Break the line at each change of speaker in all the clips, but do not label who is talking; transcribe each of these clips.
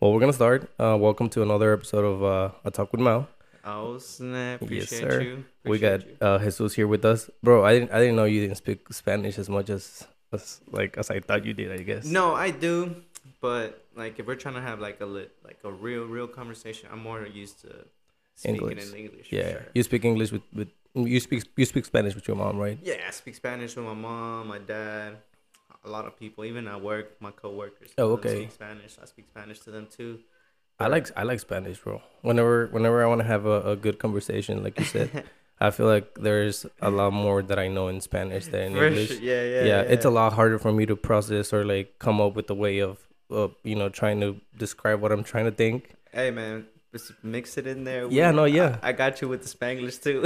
Well, we're gonna start. Uh, welcome to another episode of uh, A Talk with Mal.
Oh snap! Appreciate
Yes, sir.
you.
we got
you.
uh, Jesus here with us, bro. I didn't I didn't know you didn't speak Spanish as much as, as like as I thought you did. I guess.
No, I do, but like if we're trying to have like a lit, like a real, real conversation, I'm more used to speaking
English.
in English.
Yeah,
sure.
you speak English with with you speak you speak Spanish with your mom, right?
Yeah, I speak Spanish with my mom, my dad, a lot of people, even at work, my coworkers.
Oh,
some of them
okay.
Speak Spanish. I speak Spanish to them too.
I like I like Spanish, bro. Whenever whenever I want to have a, a good conversation, like you said, I feel like there's a lot more that I know in Spanish than in English.
sure. Yeah, yeah,
yeah, it's a lot harder for me to process or like come up with a way of, of you know trying to describe what I'm trying to think.
Hey man, just mix it in there.
Yeah, no, yeah.
I, I got you with the Spanglish too.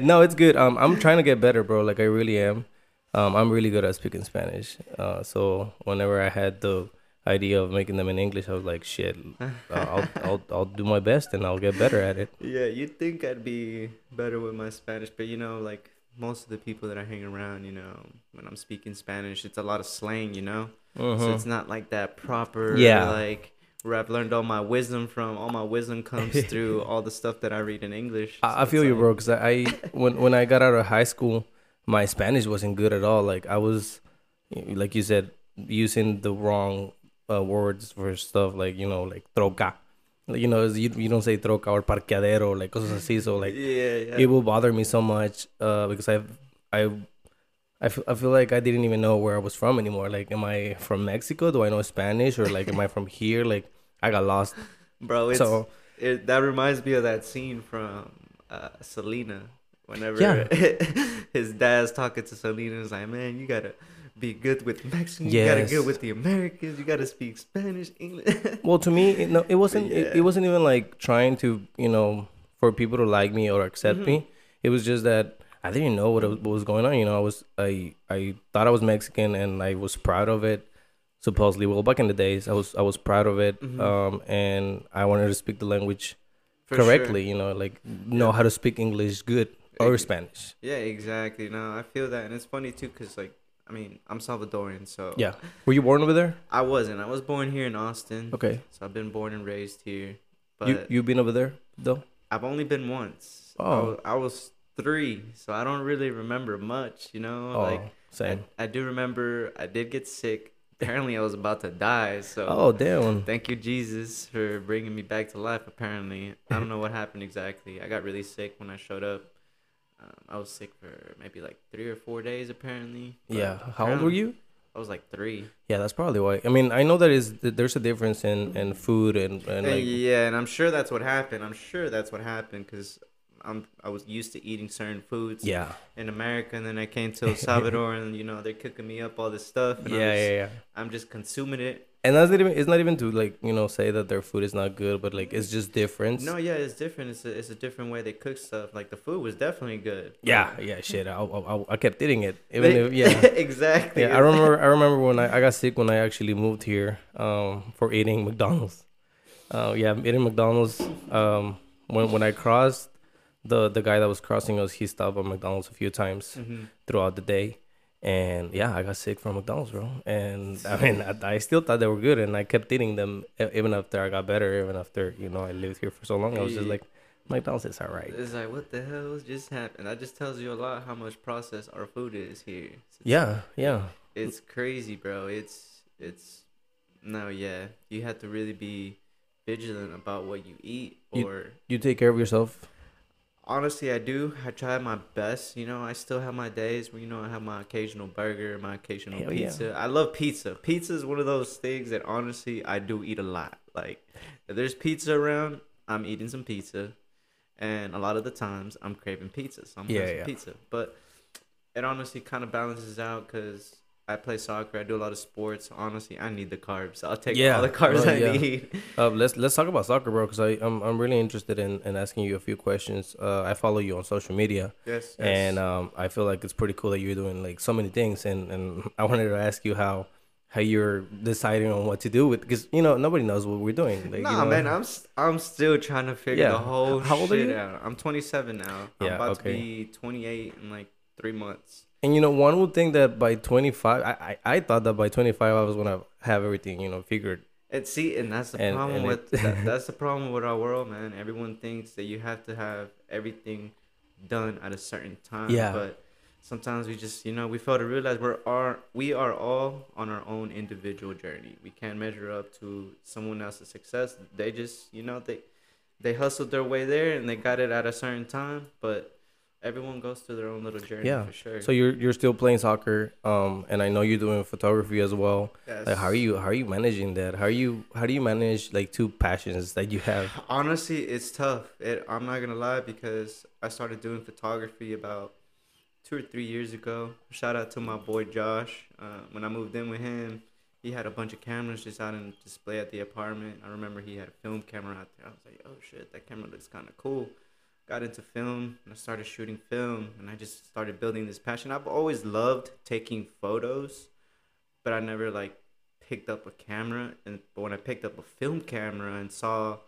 no, it's good. Um, I'm trying to get better, bro. Like I really am. Um, I'm really good at speaking Spanish. Uh, so whenever I had the idea of making them in English, I was like, shit, uh, I'll, I'll I'll do my best and I'll get better at it.
Yeah, you'd think I'd be better with my Spanish, but you know, like most of the people that I hang around, you know, when I'm speaking Spanish, it's a lot of slang, you know? So
Mhm.
it's not like that proper,
Yeah.
like, where I've learned all my wisdom from. All my wisdom comes through all the stuff that I read in English.
I, I
So it's
feel you,
like-
bro. Cause I, I when when I got out of high school, my Spanish wasn't good at all. Like I was, like you said, using the wrong uh, words for stuff like you know like troca. Like, you know, you, you don't say troca or parqueadero, like cosas así. So like
yeah, yeah.
it will bother me so much uh, because I I I feel, I feel like I didn't even know where I was from anymore. Like, am I from Mexico? Do I know Spanish or like am I from here? Like, I got lost.
Bro, it's,
so
it, that reminds me of that scene from uh, Selena. Whenever
Yeah.
his dad's talking to Selena, he's like, "Man, you gotta be good with Mexicans. You gotta
Yes.
good with the Americans. You gotta speak Spanish, English."
well, to me, it, no, it wasn't. It,
Yeah.
it wasn't even like trying to you know for people to like me or accept me. It was just that I didn't know what, was- what was going on. You know, I was I I thought I was Mexican and I was proud of it. Supposedly, well, back in the days, I was I was proud of it.
Mhm.
Um, and I wanted to speak the language
For
correctly. You know, like know
Yeah.
how to speak English good or Spanish.
Yeah, exactly. No, I feel that, and it's funny too, cause like, I mean, I'm Salvadorian, so
Yeah. Were you born over there?
I wasn't. I was born here in Austin,
Okay.
so I've been born and raised here. But
you you been over there though?
I've only been once. I
Oh.
I was three, so I don't really remember much. You know,
Oh,
like I,
same.
I do remember I did get sick. Apparently, I was about to die. So
Oh damn.
thank you, Jesus, for bringing me back to life. Apparently, I don't know what happened exactly. I got really sick when I showed up. Um, I was sick for maybe like three or four days. Apparently. But
Yeah. How old were you?
I was like three.
Yeah, that's probably why. I mean, I know that is there's a difference in in food and and like
yeah, and I'm sure that's what happened. I'm sure that's what happened because I'm I was used to eating certain foods
yeah.
in America, and then I came to El Salvador, and you know they're cooking me up all this stuff. And
Yeah,
I'm
yeah, yeah.
I'm just consuming it.
And that's not even it's not even to like, you know, say that their food is not good, but like it's just different.
No, yeah, it's different. It's a, it's a different way they cook stuff. Like the food was definitely good.
Yeah, yeah, shit. I I, I kept eating it. Even if yeah.
exactly.
Yeah, I remember. I remember when I, I got sick when I actually moved here um, for eating McDonald's. Uh, yeah, eating McDonald's. Um, when when I crossed, the the guy that was crossing us, he stopped at McDonald's a few times
hmm
throughout the day, and yeah, I got sick from McDonald's, bro. And I mean, I, I still thought they were good, and I kept eating them even after I got better, even after you know I lived here for so long. I was just like, McDonald's is alright.
It's like what the hell just happened? That just tells you a lot how much processed our food is here. It's-
Yeah, yeah.
it's crazy, bro. It's it's no, yeah. You have to really be vigilant about what you eat.
You-
Or
You take care of yourself.
Honestly, I do. I try my best. You know, I still have my days where you know I have my occasional burger, my occasional
Hell yeah.
pizza. I love pizza. Pizza is one of those things that honestly I do eat a lot. Like if there's pizza around, I'm eating some pizza. And a lot of the times I'm craving pizza, so I'm
Yeah, yeah.
pizza. But it honestly kind of balances out because I play soccer. I do a lot of sports. Honestly, I need the carbs. I'll take
Yeah,
all the carbs
well,
I
yeah.
need.
Uh, let's let's talk about soccer, bro. Because I I'm I'm really interested in, in asking you a few questions. Uh, I follow you on social media,
Yes.
and um, I feel like it's pretty cool that you're doing like so many things. And, and I wanted to ask you how how you're deciding on what to do with because you know nobody knows what we're doing. Like,
nah,
you know,
man, I'm s- I'm still trying to figure
Yeah.
the whole
How old are you?
out. I'm 27 now. I'm
Yeah,
about
okay.
to be 28 in like three months.
And you know, one would think that by 25, I, I, I thought that by 25 I was gonna have everything, you know, figured
And see, and that's the
And-
problem
and
with
it-
that, that's the problem with our world, man. Everyone thinks that you have to have everything done at a certain time.
Yeah.
But sometimes we just, you know, we fail to realize we're are we are all on our own individual journey. We can't measure up to someone else's success. They just, you know, they they hustled their way there and they got it at a certain time. But everyone goes through their own little journey
Yeah.
for sure.
So you're you're still playing soccer, um, and I know you're doing photography as well.
Yes.
Like, how are you how are you managing that? How are you how do you manage like two passions that you have?
Honestly, it's tough. It, I'm not gonna lie because I started doing photography about two or three years ago. Shout out to my boy Josh. Uh, when I moved in with him, he had a bunch of cameras just out on display at the apartment. I remember he had a film camera out there. I was like, oh shit, that camera looks kind of cool. Got into film and I started shooting film and I just started building this passion. I've always loved taking photos, but I never like picked up a camera. And but when I picked up a film camera and saw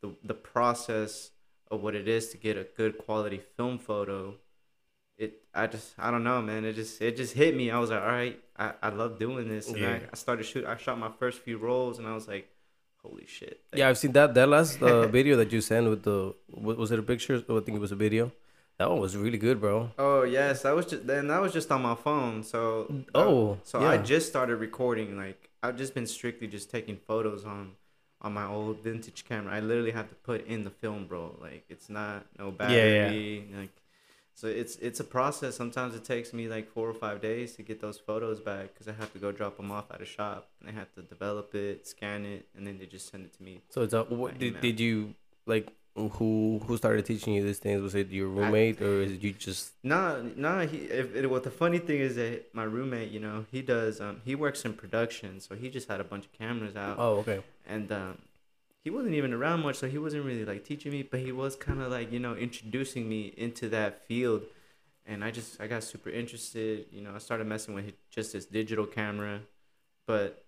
the the process of what it is to get a good quality film photo it i just i don't know man it just it just hit me i was like all right i, I love doing this and
Yeah.
I, I started shoot i shot my first few rolls and i was like holy shit Like,
Yeah, I've seen that that last uh, video that you sent with the was it a picture? Oh, I think it was a video. That one was really good, bro.
oh yes that was just then that was just on my phone so uh,
Oh,
so i just started recording like i've just been strictly just taking photos on on my old vintage camera i literally have to put in the film bro like it's not no
yeah.
battery like so it's it's a process sometimes it takes me like four or five days to get those photos back because i have to go drop them off at a shop and they have to develop it scan it and then they just send it to me
So it's a, what did, did you like who who started teaching you these things? Was it your roommate or is it you just
No, no. He. If it, what the funny thing is that my roommate, you know, he does. Um, he works in production, so he just had a bunch of cameras out,
Oh, okay.
and um, he wasn't even around much, so he wasn't really like teaching me, but he was kind of like you know introducing me into that field, and I just I got super interested. You know, I started messing with just this digital camera, but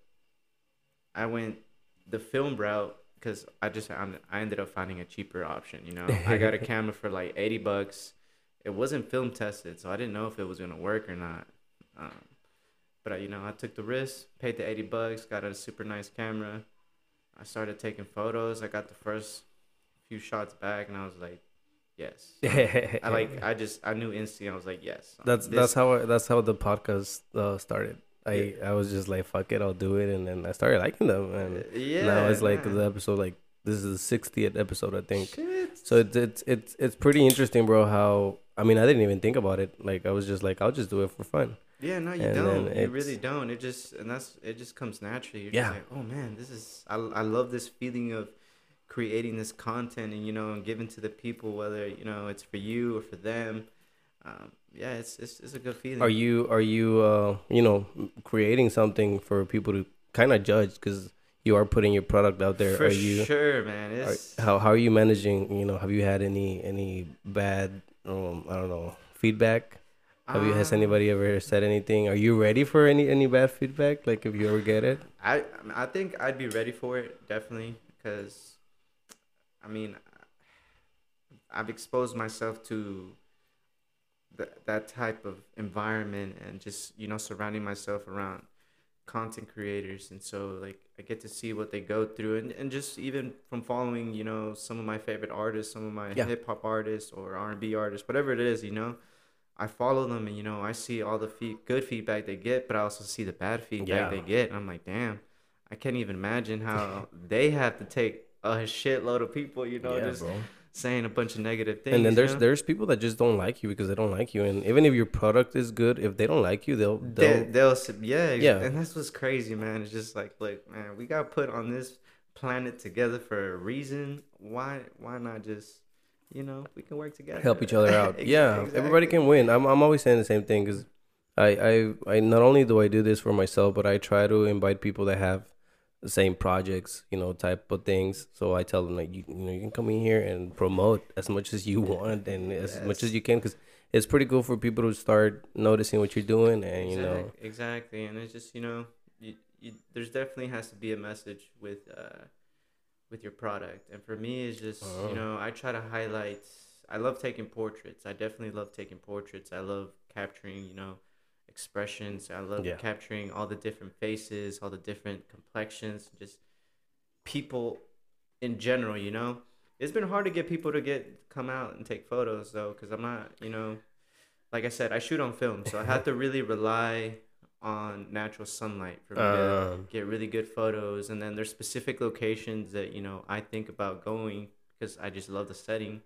I went the film route because I just I ended up finding a cheaper option. You know, I got a camera for like eighty bucks. It wasn't film tested, so I didn't know if it was gonna work or not. Um, but I, you know, I took the risk, paid the eighty bucks, got a super nice camera. I started taking photos. I got the first few shots back, and I was like, yes. I like. I just I knew instantly. I was like, yes.
that's
This-
that's how I, that's how the podcast uh, started. I I was just like fuck it, I'll do it, and then I started liking them, and
yeah.
now it's like
man.
the episode like this is the 60th episode I think.
Shit.
So it's it's it's it's pretty interesting, bro. How I mean I didn't even think about it. Like I was just like I'll just do it for fun.
Yeah, no, you
And
don't. You really don't. It just and that's it. Just comes naturally. You're
Yeah.
just like, oh man, this is. I I love this feeling of creating this content and you know and giving to the people whether you know it's for you or for them. Um, yeah, it's it's it's a good feeling.
Are you are you uh you know creating something for people to kind of judge because you are putting your product out there?
For
are you
sure, man.
are,
It's
how how are you managing? You know, have you had any any bad um I don't know feedback? Have you has
um,
anybody ever said anything? Are you ready for any any bad feedback? Like if you ever get it?
I I think I'd be ready for it definitely because, I mean, I've exposed myself to that that type of environment and just you know surrounding myself around content creators and so like I get to see what they go through and, and just even from following you know some of my favorite artists some of my
Yeah.
hip hop artists or R&B artists whatever it is you know I follow them and you know I see all the fe- good feedback they get but I also see the bad feedback
Yeah.
they get and I'm like damn I can't even imagine how they have to take a shitload of people you know just
bro.
saying a bunch of negative things
And then
you
there's
know?
there's people that just don't like you because they don't like you, and even if your product is good, if they don't like you, they'll
They,
they'll
they'll yeah
Yeah.
and that's what's crazy man it's just like look man we got put on this planet together for a reason why why not just you know we can work together
help each other out.
Ex-
yeah, everybody can win. I'm I'm always saying the same thing because I, I I not only do I do this for myself, but I try to invite people that have the same projects, you know, type of things. So I tell them like you, you know you can come in here and promote as much as you want and as much as you can because it's pretty cool for people to start noticing what you're doing and you know
Exact- exactly and it's just you know you, you, there's definitely has to be a message with uh with your product and for me it's just
Oh.
you know i try to highlight i love taking portraits i definitely love taking portraits i love capturing you know expressions i love
Yeah.
capturing all the different faces all the different complexions just people in general. You know, it's been hard to get people to get come out and take photos though, because I'm not, you know, like I said, I shoot on film, so I have to really rely on natural sunlight for me to
Um,
get really good photos. And then there's specific locations that you know I think about going because I just love the setting,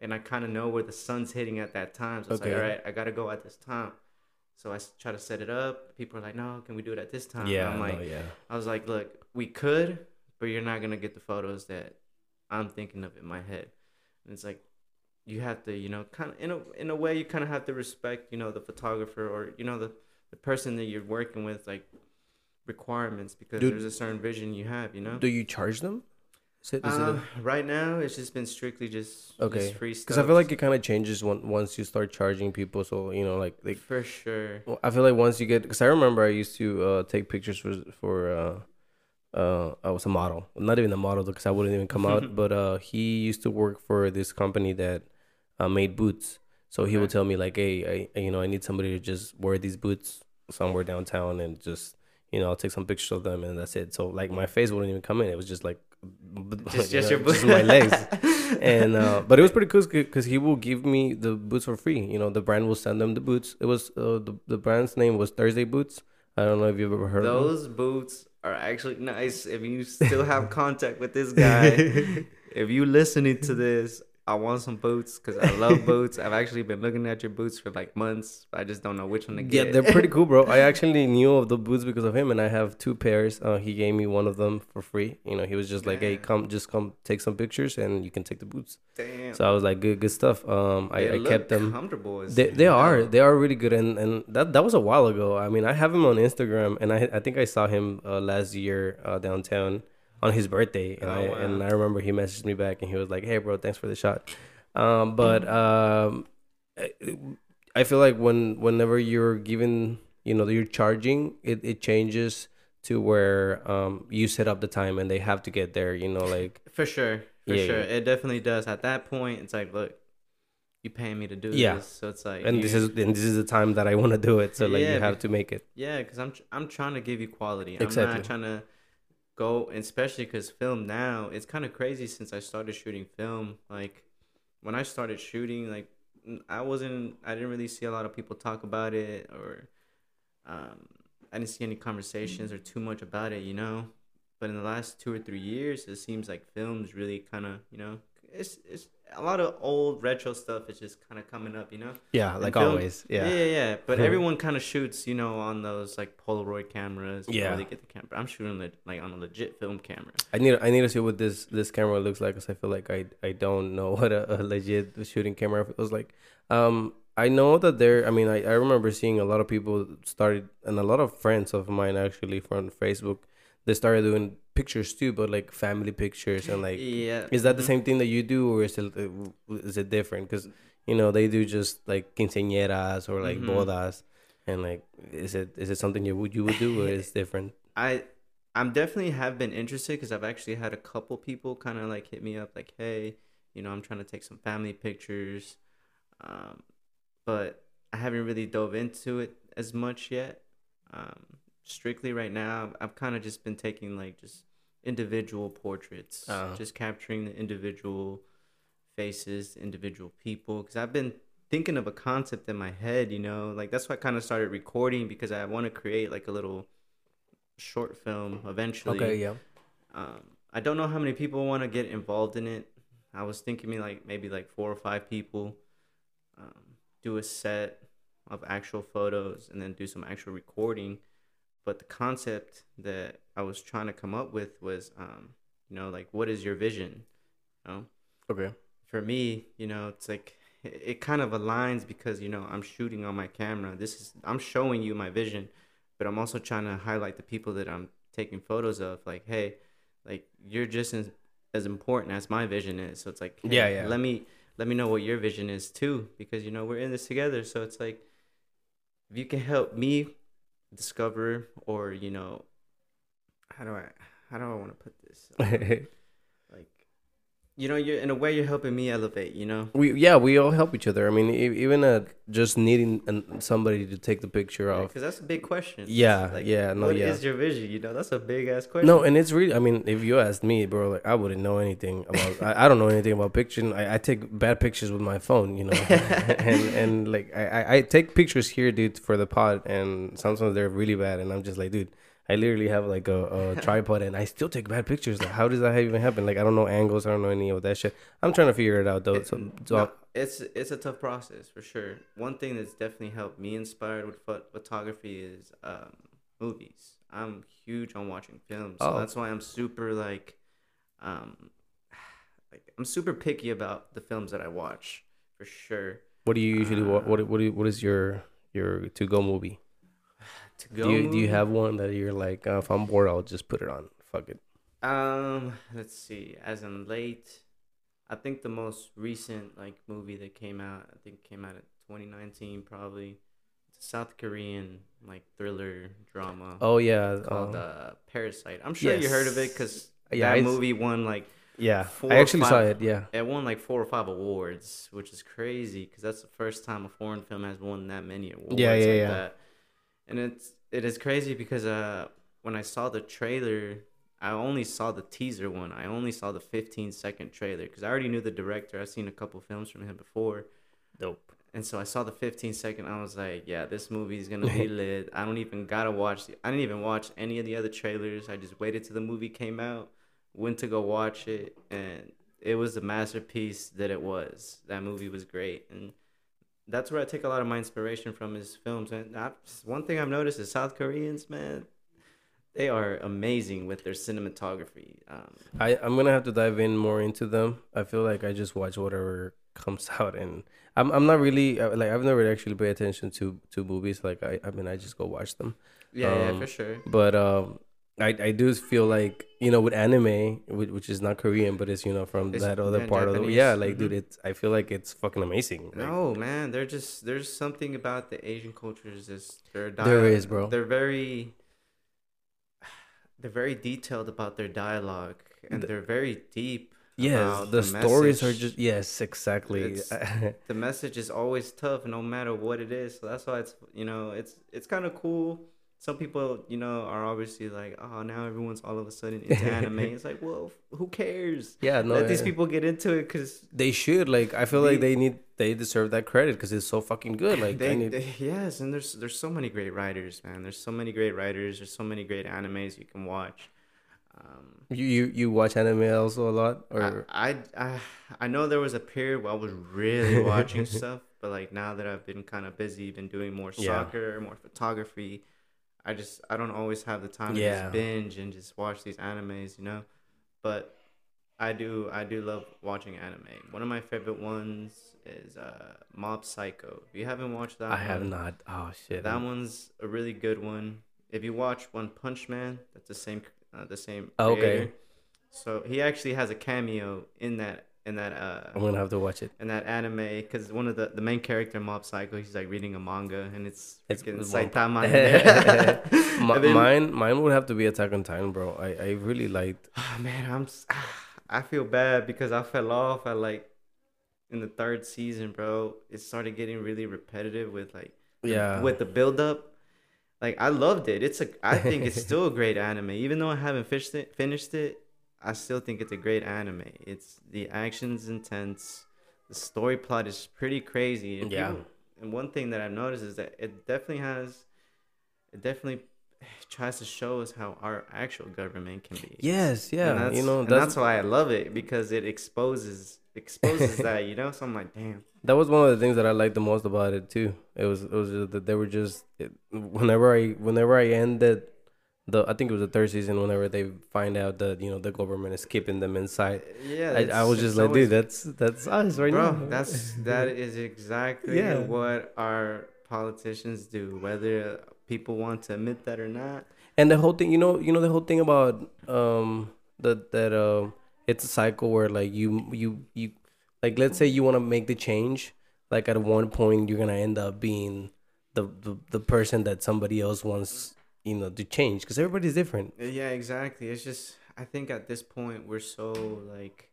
and I kind of know where the sun's hitting at that time. So it's
Okay.
like, all right, I gotta go at this time. So I try to set it up. People are like, no, can we do it at this time?
yeah,
I'm like,
no, yeah.
I was like, look, we could, but you're not gonna get the photos that I'm thinking of in my head. And it's like you have to, you know, kind of in a in a way, you kind of have to respect, you know, the photographer or you know the the person that you're working with, like requirements because
Dude.
there's a certain vision you have, you know.
Do you charge them? Is it, is it a-
Uh, right now, it's just been strictly just
Okay.
just free stuff.
Because I feel like it kind of changes when, once you start charging people. So you know, like like
for sure.
I feel like once you get, because I remember I used to uh, take pictures for for uh, uh, I was a model, not even a model because I wouldn't even come out. but uh, he used to work for this company that uh, made boots. So he would tell me like, hey, I you know I need somebody to just wear these boots somewhere downtown and just you know I'll take some pictures of them and that's it. So like my face wouldn't even come in. It was just like
Just, just
know,
your
just my legs and uh, but it was pretty cool because he will give me the boots for free. You know, the brand will send them the boots. It was uh, the the brand's name was Thursday Boots. I don't know if you've ever heard of.
Those boots are actually nice. If you still have contact with this guy, if you listening to this, I want some boots because I love boots. I've actually been looking at your boots for like months. I just don't know which one to get.
Yeah, they're pretty cool, bro. I actually knew of the boots because of him, and I have two pairs. Uh, he gave me one of them for free. You know, he was just like, "Hey, come, just come, take some pictures, and you can take the boots."
Damn.
So I was like, "Good, good stuff." Um, I, I kept them.
comfortable.
They, they are they are really good and, and that that was a while ago. I mean, I have him on Instagram and I I think I saw him uh, last year uh, downtown on his birthday and
Oh,
I
wow.
and I remember he messaged me back and he was like, "Hey, bro, thanks for the shot." Um, but um, I- feel like when whenever you're given you know you're charging, it it changes to where um you set up the time and they have to get there. You know, like
For sure. For
Yeah,
sure.
yeah.
It definitely does. At that point, it's like, look, you paying me to do
Yeah.
this. So it's like,
and
you-
this is and this is the time that I want to do it. So like
Yeah,
you have to make it.
Yeah, because I'm tr- I'm trying to give you quality. I'm not trying to go, especially because film now it's kind of crazy since I started shooting film. Like when I started shooting, like I wasn't, I didn't really see a lot of people talk about it, or um, I didn't see any conversations or too much about it, you know. But in the last two or three years, it seems like films really kind of, you know, it's it's a lot of old retro stuff is just kind of coming up, you know.
Yeah, like
film-
always.
Yeah,
Yeah.
yeah. But everyone kind of shoots, you know, on those like Polaroid cameras.
Yeah.
they get the camera. I'm shooting le- like on a legit film camera.
I need I need to see what this this camera looks like because I feel like I I don't know what a, a legit shooting camera feels like. Um, I know that there. I mean, I I remember seeing a lot of people started and a lot of friends of mine actually from Facebook. They started doing pictures too, but like family pictures and like.
yeah.
Is that the
mhm.
same thing that you do, or is it is it different? Because you know they do just like quinceañeras or like
Mhm.
bodas, and like is it is it something you would you would do or is different?
I I'm definitely have been interested because I've actually had a couple people kind of like hit me up like, hey, you know, I'm trying to take some family pictures, um, but I haven't really dove into it as much yet. Um, strictly right now, I've kind of just been taking like just individual portraits,
Uh-huh.
just capturing the individual faces, individual people, because I've been thinking of a concept in my head, you know, like that's why I kind of started recording because I want to create like a little short film eventually.
Okay, yeah.
Um, I don't know how many people want to get involved in it. I was thinking me like maybe like four or five people. Um, do a set of actual photos and then do some actual recording. But the concept that I was trying to come up with was, um, you know, like what is your vision? You know,
Okay.
for me, you know, it's like it, it kind of aligns because you know I'm shooting on my camera. This is I'm showing you my vision, but I'm also trying to highlight the people that I'm taking photos of. Like, hey, like you're just as as important as my vision is. So it's like, hey,
Yeah, yeah.
Let me let me know what your vision is too, because you know we're in this together. So it's like if you can help me discover, or you know, how do I how do I want to put this? You know, you're in a way you're helping me elevate. You know.
We yeah, we all help each other. I mean, e- even uh, just needing an, somebody to take the picture off.
Because that's a big question.
Yeah,
Like,
yeah, no,
What
yeah.
is your vision? You know, that's a big ass question.
No, and it's really. I mean, if you asked me, bro, like I wouldn't know anything about. I, I don't know anything about picture. I, I take bad pictures with my phone, you know, and and like I, I I take pictures here, dude, for the pod, and sometimes they're really bad, and I'm just like, dude, I literally have like a, a tripod, and I still take bad pictures. Like, how does that even happen? Like, I don't know angles, I don't know any of that shit. I'm trying to figure it out though.
It-
So, so
no, it's it's a tough process for sure. One thing that's definitely helped me inspired with phot- photography is um, movies. I'm huge on watching films, so
Oh.
that's why I'm super like, um, like I'm super picky about the films that I watch for sure.
what do you usually wa- what what do you, what is your your to go movie?
To go,
do you do you have one that you're like, uh, if I'm bored, I'll just put it on. Fuck it.
Um, let's see. As in late, I think the most recent like movie that came out, I think came out in 2019 probably. It's a South Korean like thriller drama
Oh yeah,
called
um,
uh, Parasite. I'm sure you heard of it because
Yeah,
that movie won like
yeah.
four
I actually saw it. Yeah.
it won like four or five awards, which is crazy because that's the first time a foreign film has won that many awards.
Yeah, yeah,
like
yeah.
That. And it's it is crazy because uh when I saw the trailer, I only saw the teaser one. I only saw the 15 second trailer because I already knew the director. I've seen a couple films from him before.
Dope.
And so I saw the 15 second. I was like, yeah, this movie is gonna be lit. I don't even gotta watch. The, I didn't even watch any of the other trailers. I just waited till the movie came out, went to go watch it, and it was the masterpiece that it was. That movie was great, and that's where I take a lot of my inspiration from his films. And I, one thing I've noticed is South Koreans, man, they are amazing with their cinematography. Um,
I I'm gonna have to dive in more into them. I feel like I just watch whatever comes out, and I'm I'm not really uh, like I've never actually paid attention to to movies. Like I I mean I just go watch them.
yeah, yeah,
Um,
for sure.
But um, I I do feel like you know with anime, which, which is not Korean, but it's you know from
It's-
that other part of the
Japanese.
yeah. Like dude,
Mhm.
it's I feel like it's fucking amazing. Like,
No, man, they're just there's something about the Asian cultures. is they're
There is, bro.
They're very they're very detailed about their dialogue, and
The-
they're very deep.
Yes,
about
the, stories are just yes, exactly.
The message is always tough, no matter what it is. So that's why it's you know it's it's kind of cool. Some people you know are obviously like, oh, now everyone's all of a sudden into anime. It's like, well, who cares?
yeah, no,
Let these people get into it because
They should like. I feel like
They-
they need they deserve that credit because it's so fucking good. Like
they,
need,
they- yes, and there's there's so many great writers, man. There's so many great writers. There's so many great animes you can watch. Um,
you, you you watch anime also a lot or
I, I I I know there was a period where I was really watching stuff, but like now that I've been kind of busy, been doing more
Yeah.
soccer, more photography. I just I don't always have the time to just binge and just watch these animes, you know. But I do I do love watching anime. One of my favorite ones is uh, Mob Psycho. If you haven't watched that,
I have not. Oh shit.
That one's a really good one. If you watch One Punch Man, that's the same uh, the same.
Oh, okay.
So he actually has a cameo in that in that uh
I'm gonna have to watch it.
in that anime because one of the the main character Mob Psycho he's like reading a manga and it's
It's one-
Saitama.
Mi-
then-
mine mine would have to be Attack on Titan, bro. I I really liked.
Ah, man, I'm I feel bad because I fell off at like in the third season, bro. It started getting really repetitive with like the-
Yeah.
with the build up. Like I loved it. It's a I think it's still a great anime. Even though I haven't finished it finished it, I still think it's a great anime. It's the action's intense. The story plot is pretty crazy. And
Yeah.
people- and one thing that I've noticed is that it definitely has it definitely tries to show us how our actual government can be.
Yes,
And
yeah.
that's,
You know
and
that's,
that's why I love it because it exposes exposes that, you know. So I'm like, damn.
that was one of the things that I liked the most about it too. It was it was just that they were just it, whenever I whenever I ended the I think it was the third season. Whenever they find out that you know the government is keeping them inside,
Yeah,
I, I was just like,
always-
dude, that's that's us right
bro,
now.
that's that is exactly
Yeah.
what our politicians do, whether people want to admit that or not.
and the whole thing you know you know the whole thing about um that that um it's a cycle where like you you you like let's say you want to make the change like at one point you're gonna end up being the the, the person that somebody else wants you know to change because everybody's different
Yeah, exactly. It's just I think at this point we're so like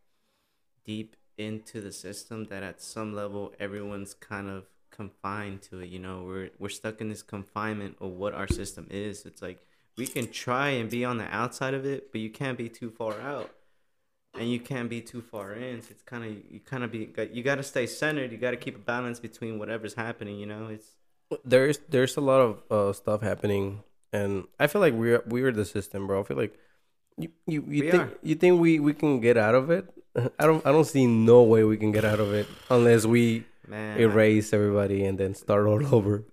deep into the system that at some level everyone's kind of confined to it. You know, we're we're stuck in this confinement of what our system is. It's like we can try and be on the outside of it, but you can't be too far out, and you can't be too far in. So it's kind of you kind of be you got to stay centered. You got to keep a balance between whatever's happening. You know, it's
there's there's a lot of uh, stuff happening, and I feel like we're we're the system, bro. I feel like you you, you
We
think
are.
you think we we can get out of it. I don't I don't see no way we can get out of it unless we
man.
erase everybody and then start all over.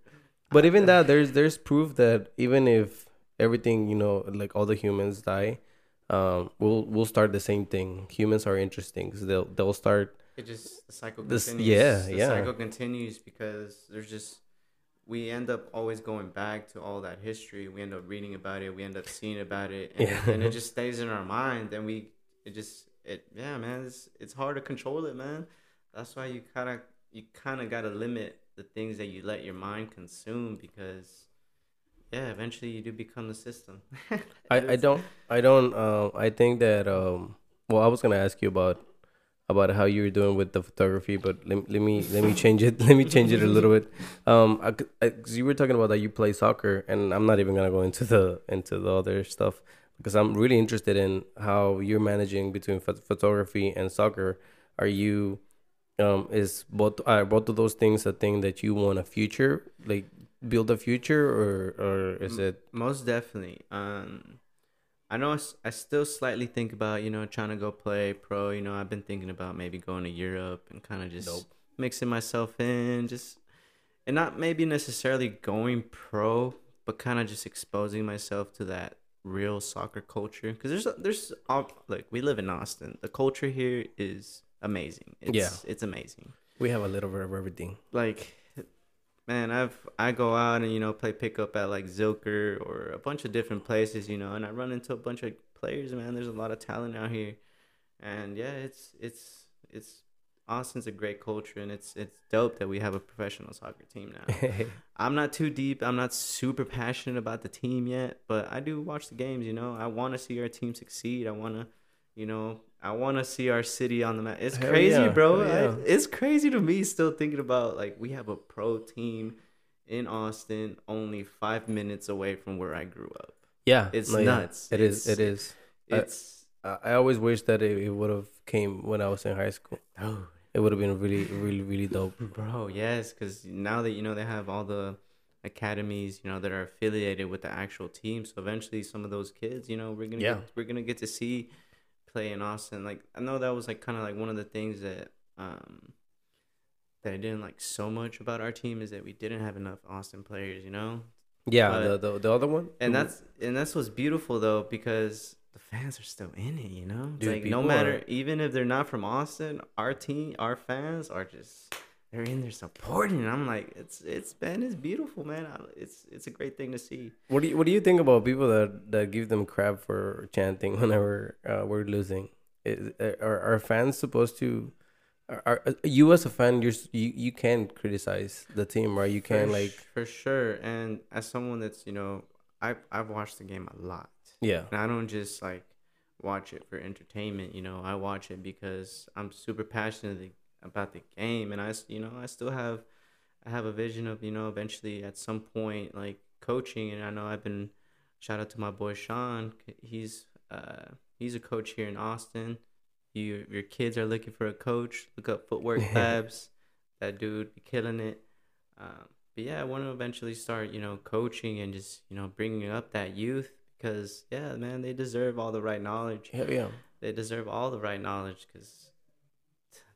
But even that, there's there's proof that even if everything you know, like all the humans die, um, we'll we'll start the same thing. Humans are interesting because they'll they'll start.
It just the cycle
This- yeah,
the
yeah.
cycle continues because there's just we end up always going back to all that history. We end up reading about it. We end up seeing about it, and,
Yeah.
and it just stays in our mind. And we it just it yeah man, it's it's hard to control it, man. That's why you kind of you kind of got to limit the things that you let your mind consume because yeah, eventually you do become the system.
I, I don't I don't uh, I think that um well I was gonna ask you about about how you were doing with the photography but let, let me let me change it let me change it a little bit um I, I- 'cause you were talking about that you play soccer and I'm not even gonna go into the into the other stuff because I'm really interested in how you're managing between pho- photography and soccer are you um is both are both of those things a thing that you want a future like build a future or or is it
Most definitely. Um, I know I still slightly think about you know trying to go play pro. You know, I've been thinking about maybe going to Europe and kind of just
Dope.
mixing myself in, just and not maybe necessarily going pro, but kind of just exposing myself to that real soccer culture. Because there's there's like we live in Austin. The culture here is amazing. It's,
Yeah.
it's amazing
we have a little bit of everything
like man i've i go out and you know play pickup at like zilker or a bunch of different places you know and i run into a bunch of players man. There's a lot of talent out here. And yeah it's it's it's austin's a great culture and it's it's dope that we have a professional soccer team now. I'm not too deep. I'm not super passionate about the team yet but i do watch the games you know. I want to see our team succeed. I want to you know i want to see our city on the map it's
Hell
crazy
yeah,
bro
hell
I- it's crazy to me still thinking about like we have a pro team in austin only five minutes away from where i grew up
Yeah,
It's
yeah.
nuts.
It is.
It's-
It is.
It's
I, I always wish that it, it would have came when I was in high school.
oh
It would have been really, really, really dope.
bro yes because now that you know they have all the academies you know that are affiliated with the actual team so eventually some of those kids you know we're gonna
Yeah.
get, we're gonna get to see play in austin like i know that was like kind of like one of the things that um that i didn't like so much about our team is that we didn't have enough austin players you know?
Yeah,
But-
the, the the other one.
and that's and that's what's beautiful though because the fans are still in it you know?
Dude,
like no matter
are-
even if they're not from austin our team our fans are just they're in there supporting and i'm like it's it's man it's beautiful man I, it's it's a great thing to see
what do you What do you think about people that that give them crap for chanting whenever uh, we're losing? Is, are are fans supposed to? Are, are you as a fan? You're you you can criticize the team, right? You can
for,
like
for sure and as someone that's you know i i've watched the game a lot
yeah
And I don't just like watch it for entertainment, you know. I watch it because I'm super passionate about the game, and I, you know, I still have, I have a vision of, you know, eventually at some point like coaching, and I know I've been, shout out to my boy Sean. He's, uh, he's a coach here in Austin. You, your kids are looking for a coach. Look up Footwork Labs. that dude be killing it. Um, but yeah, I want to eventually start, you know, coaching and just, you know, bringing up that youth because yeah, man, they deserve all the right knowledge.
yeah yeah.
They deserve all the right knowledge because,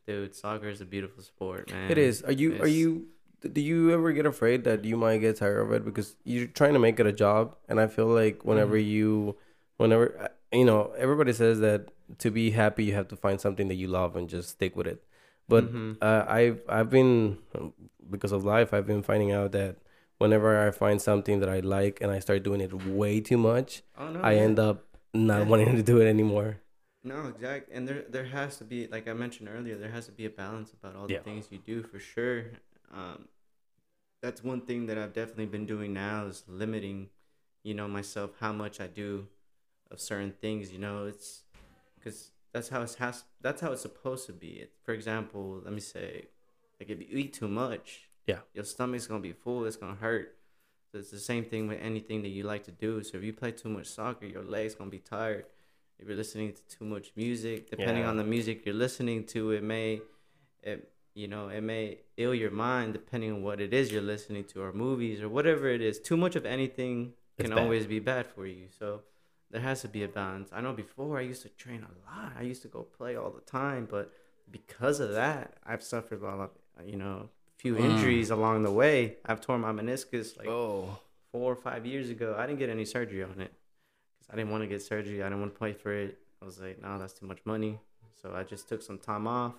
dude, soccer is a beautiful sport, man.
It is. Are you? Are you? Do you ever get afraid that you might get tired of it because you're trying to make it a job? And I feel like whenever
Mhm.
you, whenever uh, you know, everybody says that to be happy you have to find something that you love and just stick with it. But
Mhm.
uh, I've I've been because of life I've been finding out that whenever I find something that I like and I start doing it way too much,
Oh, no,
I
yeah.
end up not wanting to do it anymore.
No, exact. And there there has to be, like I mentioned earlier, there has to be a balance about all the
Yeah.
things you do for sure. Um, that's one thing that I've definitely been doing now is limiting, you know, myself how much I do of certain things. You know, it's because that's how it's has that's how it's supposed to be. For example, let me say, like if you eat too much,
Yeah.
your stomach's gonna be full. It's gonna hurt. So it's the same thing with anything that you like to do. So if you play too much soccer, your legs gonna be tired. If you're listening to too much music, depending
Yeah.
on the music you're listening to, it may, it you know, it may ill your mind depending on what it is you're listening to, or movies, or whatever it is. Too much of anything
It's
can
bad.
always be bad for you. So there has to be a balance. I know before I used to train a lot. I used to go play all the time, but because of that, I've suffered a lot, of you know, a few
Mm.
injuries along the way. I've torn my meniscus like
oh,
four or five years ago. I didn't get any surgery on it I didn't want to get surgery. I didn't want to pay for it. I was like, no, that's too much money. So I just took some time off.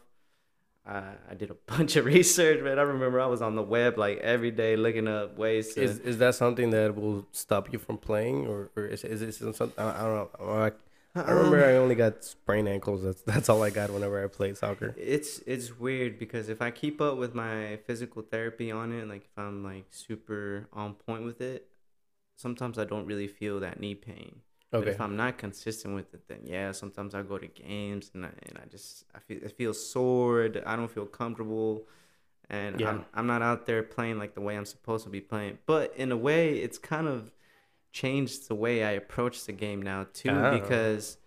I, I did a bunch of research, man. I remember I was on the web like every day looking up ways to.
is is that something that will stop you from playing, or, or is is it something? I, don't know. I, I uh-uh. remember I only got sprained ankles. That's that's all I got whenever I played soccer.
It's it's weird because if I keep up with my physical therapy on it, like if I'm like super on point with it, sometimes I don't really feel that knee pain. But if I'm not consistent with it, then yeah, sometimes I go to games and I, and I just I feel it feels sore. I don't feel comfortable, and
Yeah.
I'm I'm not out there playing like the way I'm supposed to be playing. But in a way, it's kind of changed the way I approach the game now too,
Oh.
because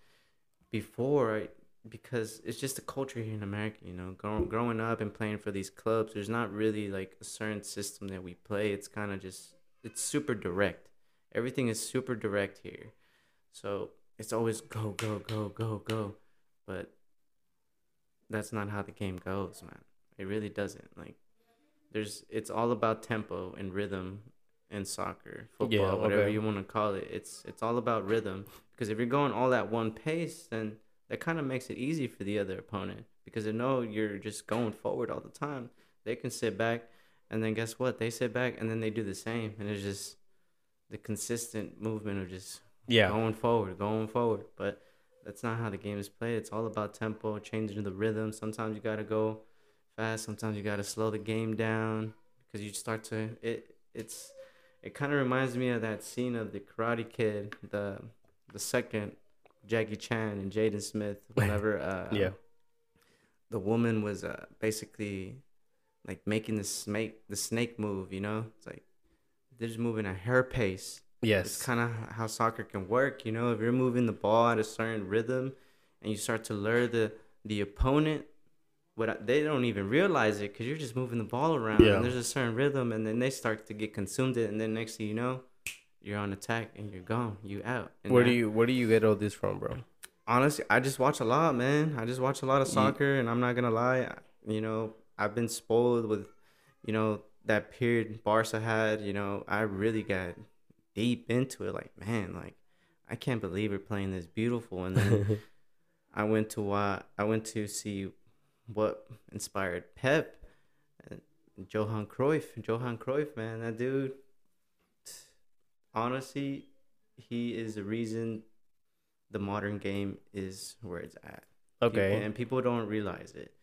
before because it's just the culture here in America, you know, growing growing up and playing for these clubs, there's not really like a certain system that we play. It's kind of just it's super direct. Everything is super direct here. So it's always go, go, go, go, go. But that's not how the game goes, man. It really doesn't. Like there's it's all about tempo and rhythm in soccer, football,
Yeah,
whatever
okay.
you want to call it. It's it's all about rhythm. Because if you're going all at one pace, then that kind of makes it easy for the other opponent. Because they know you're just going forward all the time. They can sit back and then guess what? They sit back and then they do the same. And it's just the consistent movement of just
Yeah.
going forward, going forward. But that's not how the game is played. It's all about tempo, changing the rhythm. Sometimes you gotta go fast. Sometimes you gotta slow the game down because you start to it. It's it kind of reminds me of that scene of the Karate Kid, the the second Jackie Chan and Jaden Smith. Whenever uh,
Yeah.
the woman was uh, basically like making the snake the snake move. You know, it's like they're just moving at her pace it's kind of how soccer can work. You know, if you're moving the ball at a certain rhythm, and you start to lure the the opponent, what they don't even realize it because you're just moving the ball around.
Yeah.
And there's a certain rhythm, and then they start to get consumed it, and then next thing you know, you're on attack and you're gone, you out. And
Where do you where do you get all this from, bro?
honestly, I just watch a lot, man. I just watch a lot of soccer, and I'm not gonna lie. You know, I've been spoiled with, you know, that period Barca had. You know, I really got deep into it. Like, man, like I can't believe we're playing this beautiful. And then I went to uh, I went to see what inspired Pep and Johan Cruyff. Johan Cruyff, man, that dude. Honestly, he is the reason the modern game is where it's at. People-
okay.
and people don't realize it.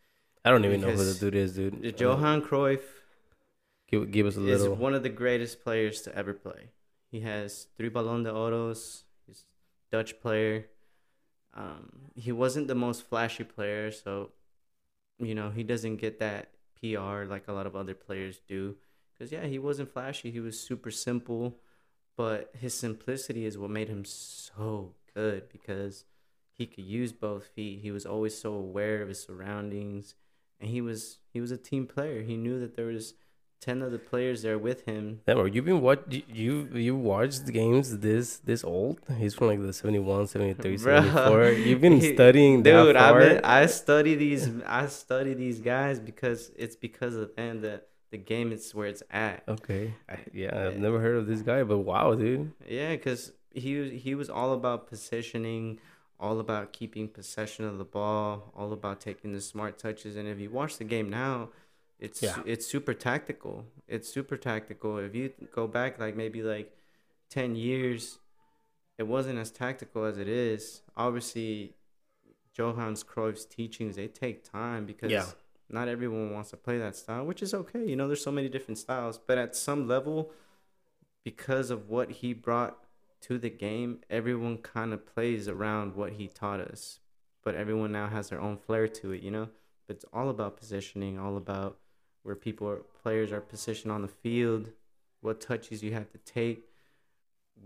I don't even know who the dude is, dude.
Johan Cruyff
Give, give us a little.
is one of the greatest players to ever play. He has three Ballon d'Oros. He's a Dutch player. Um, he wasn't the most flashy player, so you know he doesn't get that PR like a lot of other players do. Cause yeah, he wasn't flashy. He was super simple, but his simplicity is what made him so good because he could use both feet. He was always so aware of his surroundings, and he was he was a team player. He knew that there was ten of the players there with him.
Damn, you've been what you you watched the games this this old? He's from like the 71, 73,
Bruh.
74. You've been studying that
Dude, I
far?
been, I study these I study these guys because it's because of them that the game is where it's at.
Okay. I, yeah, I've never heard of this guy, but wow, dude.
Yeah, because he was he was all about positioning, all about keeping possession of the ball, all about taking the smart touches. And if you watch the game now, it's
Yeah.
it's super tactical. It's super tactical. If you go back like maybe like ten years, it wasn't as tactical as it is. Obviously, Johannes Cruyff's teachings they take time because
Yeah.
not everyone wants to play that style, which is okay. You know, there's so many different styles, but at some level, because of what he brought to the game, everyone kind of plays around what he taught us. but everyone now has their own flair to it, you know. But it's all about positioning, all about where people are, players are positioned on the field, what touches you have to take,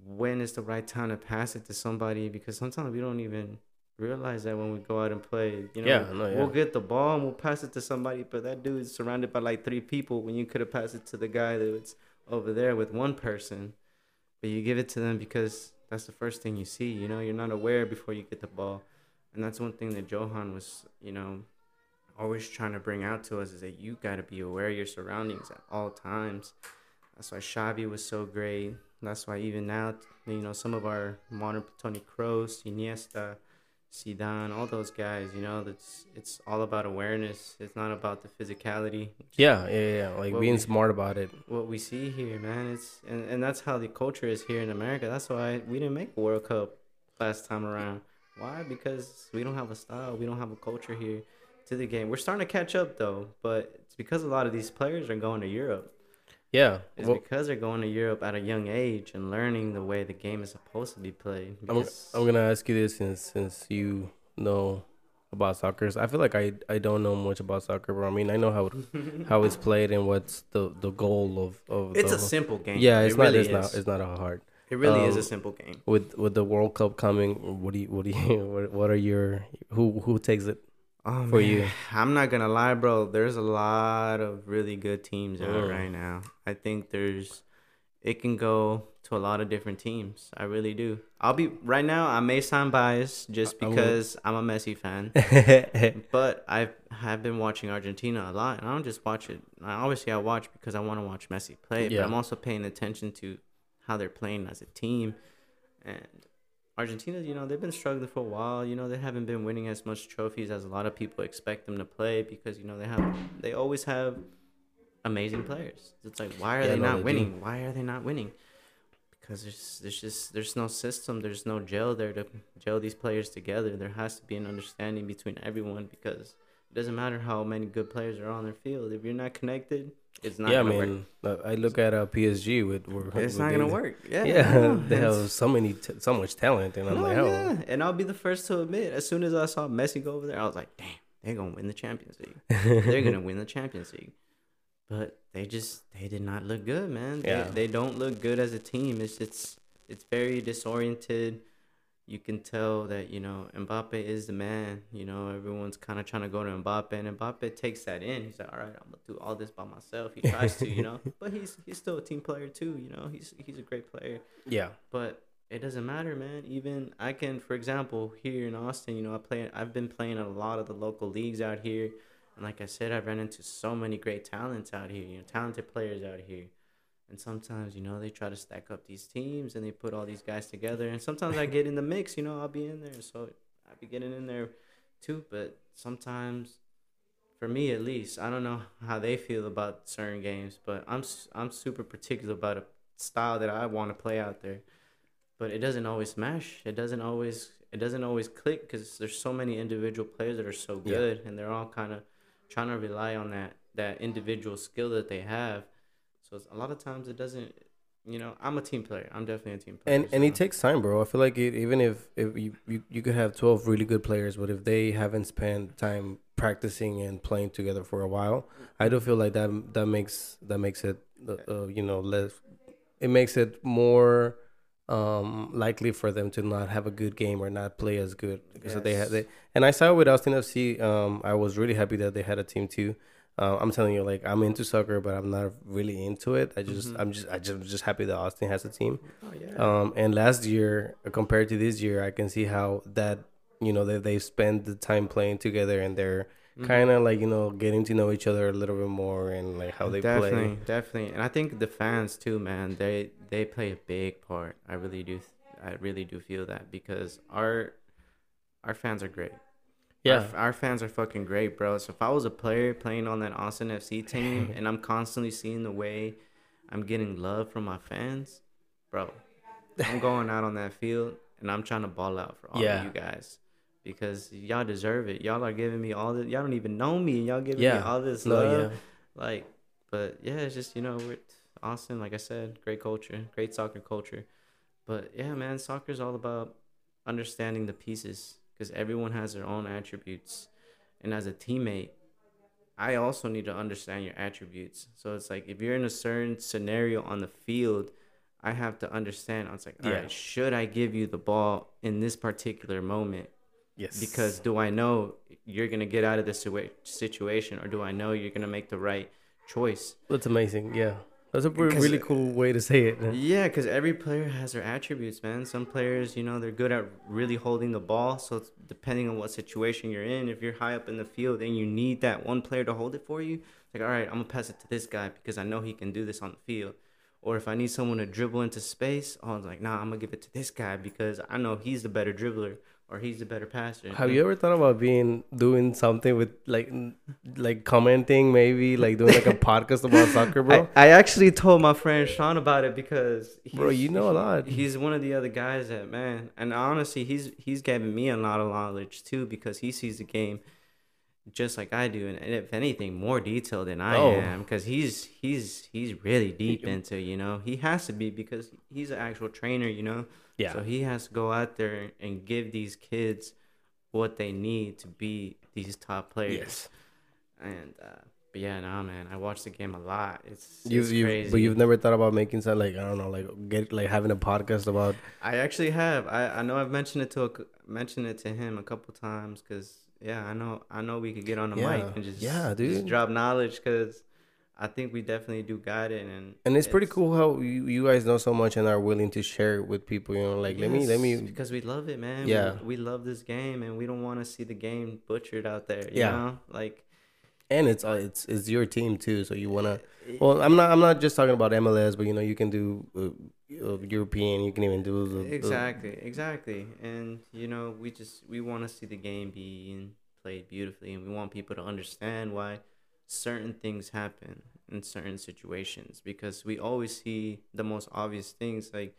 when is the right time to pass it to somebody. Because sometimes we don't even realize that when we go out and play. You know,
Yeah, no, yeah.
we'll get the ball and we'll pass it to somebody, but that dude is surrounded by like three people when you could have passed it to the guy that's over there with one person. But you give it to them because that's the first thing you see. You know, you're not aware before you get the ball. And that's one thing that Johan was, you know, always trying to bring out to us is that you got to be aware of your surroundings at all times. That's why Xavi was so great. That's why even now, you know, some of our modern Tony Kroos, Iniesta, Zidane, all those guys, you know, that's it's all about awareness. It's not about the physicality.
Yeah, yeah, yeah. Like being
we-
smart about it.
What we see here, man, it's and, and that's how the culture is here in America. That's why we didn't make a World Cup last time around. Why? Because we don't have a style. We don't have a culture here to the game. We're starting to catch up though, but it's because a lot of these players are going to Europe.
Yeah.
It's
Well,
because they're going to Europe at a young age and learning the way the game is supposed to be played.
I'm, I'm gonna ask you this since since you know about soccer. I feel like I I don't know much about soccer, but I mean I know how it, how it's played and what's the the goal of of.
it's
the,
a simple game.
yeah. It's
it
not
really
it's
is.
not it's not a hard.
it really is a
um,
simple game.
With with the World Cup coming, what do you what do you what, what are your who who takes it?
Oh,
for
man.
you.
I'm not gonna lie, bro. There's a lot of really good teams out
Mm.
right now. I think there's, it can go to a lot of different teams. I really do. I'll be right now. I may sound biased just because I'm a Messi fan, but I have been watching Argentina a lot, and I don't just watch it. I obviously I watch because I want to watch Messi play,
Yeah.
but I'm also paying attention to how they're playing as a team, and Argentina, you know, they've been struggling for a while. You know, they haven't been winning as much trophies as a lot of people expect them to play because you know they have they always have amazing players. It's like why are
Yeah,
they
no,
not
they do.
winning? Why are they not winning? Because there's there's just there's no system, there's no gel there to gel these players together. There has to be an understanding between everyone because it doesn't matter how many good players are on their field. If you're not connected, it's not
yeah, I
gonna work.
mean, uh, I look at uh, PSG with, with
It's
with
not gonna work. Yeah,
Yeah, they have so many t- so much talent, and I'm
No,
like, oh,
yeah. And I'll be the first to admit, as soon as I saw Messi go over there, I was like, damn, they're gonna win the Champions League. they're gonna win the Champions League. But they just they did not look good, man. They,
Yeah.
they don't look good as a team. It's it's it's very disoriented. You can tell that you know Mbappe is the man. You know everyone's kind of trying to go to Mbappe, and Mbappe takes that in. He's like, all right, I'm gonna do all this by myself. He tries to, you know, but he's he's still a team player too. You know, he's he's a great player
yeah,
but it doesn't matter, man. Even I can, for example, here in Austin, you know, I play. I've been playing a lot of the local leagues out here, and like I said, I've run into so many great talents out here. You know, talented players out here, and sometimes you know they try to stack up these teams and they put all these guys together, and sometimes I get in the mix. You know, I'll be in there, so I'll be getting in there too. But sometimes, for me at least, I don't know how they feel about certain games, but I'm I'm super particular about a style that I want to play out there but it doesn't always smash. It doesn't always it doesn't always click because there's so many individual players that are so
Yeah.
good, and they're all kind of trying to rely on that that individual skill that they have. So a lot of times it doesn't. You know, I'm a team player. I'm definitely a team player.
and and it takes time, bro. I feel like it, even if if you, you you could have twelve really good players, but if they haven't spent time practicing and playing together for a while, I do feel like that that makes that makes it uh, uh, you know less. It makes it more um likely for them to not have a good game or not play as good because they had they and I saw it with Austin FC. Um, I was really happy that they had a team too. Uh, I'm telling you, like I'm into soccer, but I'm not really into it. I just
Mhm.
I'm just I just just happy that Austin has a team.
Oh yeah.
Um, and last year compared to this year, I can see how that you know that they spend the time playing together and they're
Mhm.
kind of like you know getting to know each other a little bit more and like how they
definitely,
play.
definitely, and I think the fans too, man. They they play a big part. I really do. I really do feel that because our our fans are great.
Yeah,
Our, our fans are fucking great, bro. So if I was a player playing on that Austin FC team and I'm constantly seeing the way I'm getting love from my fans, bro, I'm going out on that field and I'm trying to ball out for all
Yeah.
of you guys because y'all deserve it. Y'all are giving me all this. Y'all don't even know me. and Y'all giving me all this
No,
love.
yeah,
Like, but yeah, it's just you know we're Austin. Like I said, great culture, great soccer culture. But yeah, man, soccer's all about understanding the pieces because everyone has their own attributes, and as a teammate, I also need to understand your attributes. So it's like if you're in a certain scenario on the field, I have to understand. I was like, all
Yeah.
right, should I give you the ball in this particular moment?
Yes.
Because do I know you're gonna get out of this situation, or do I know you're gonna make the right choice?
that's amazing. Yeah. That's a really cool way to say it.
Yeah, because every player has their attributes, man. Some players, you know, they're good at really holding the ball. So it's depending on what situation you're in, if you're high up in the field and you need that one player to hold it for you, like, all right, I'm gonna pass it to this guy because I know he can do this on the field. Or if I need someone to dribble into space, oh, I was like, nah, I'm gonna give it to this guy because I know he's the better dribbler or he's a better passer.
Have you ever thought about being doing something with like like commenting maybe like doing like a podcast about soccer, bro?
I, I actually told my friend Sean about it because
Bro, you know a lot.
He's one of the other guys that man, and honestly, he's he's given me a lot of knowledge too because he sees the game just like I do, and, and if anything, more detailed than I
Oh.
am because he's he's he's really deep into you know he has to be because he's an actual trainer, you know.
Yeah.
So he has to go out there and give these kids what they need to be these top players.
yes.
And uh, but yeah, nah, man, I watch the game a lot. It's,
You've,
it's
you've
crazy.
but you've never thought about making something like I don't know like get like having a podcast about
I actually have. I, I know I've mentioned it to a, c- mentioned it to him a couple times because yeah, I know I know we could get on the
Yeah.
mic and just
Yeah, dude,
just
dude.
drop knowledge because I think we definitely do got it and
and it's, pretty cool how you, you guys know so much and are willing to share it with people. You know, like let me let me
because we love it, man.
Yeah.
we, we love this game and we don't want to see the game butchered out there. You
Yeah.
know? like
and it's uh, it's it's your team too, so you wanna. Well, I'm not I'm not just talking about MLS, but you know you can do uh, uh, European. You can even do
exactly, exactly, and you know we just we want to see the game being played beautifully, and we want people to understand why certain things happen in certain situations because we always see the most obvious things like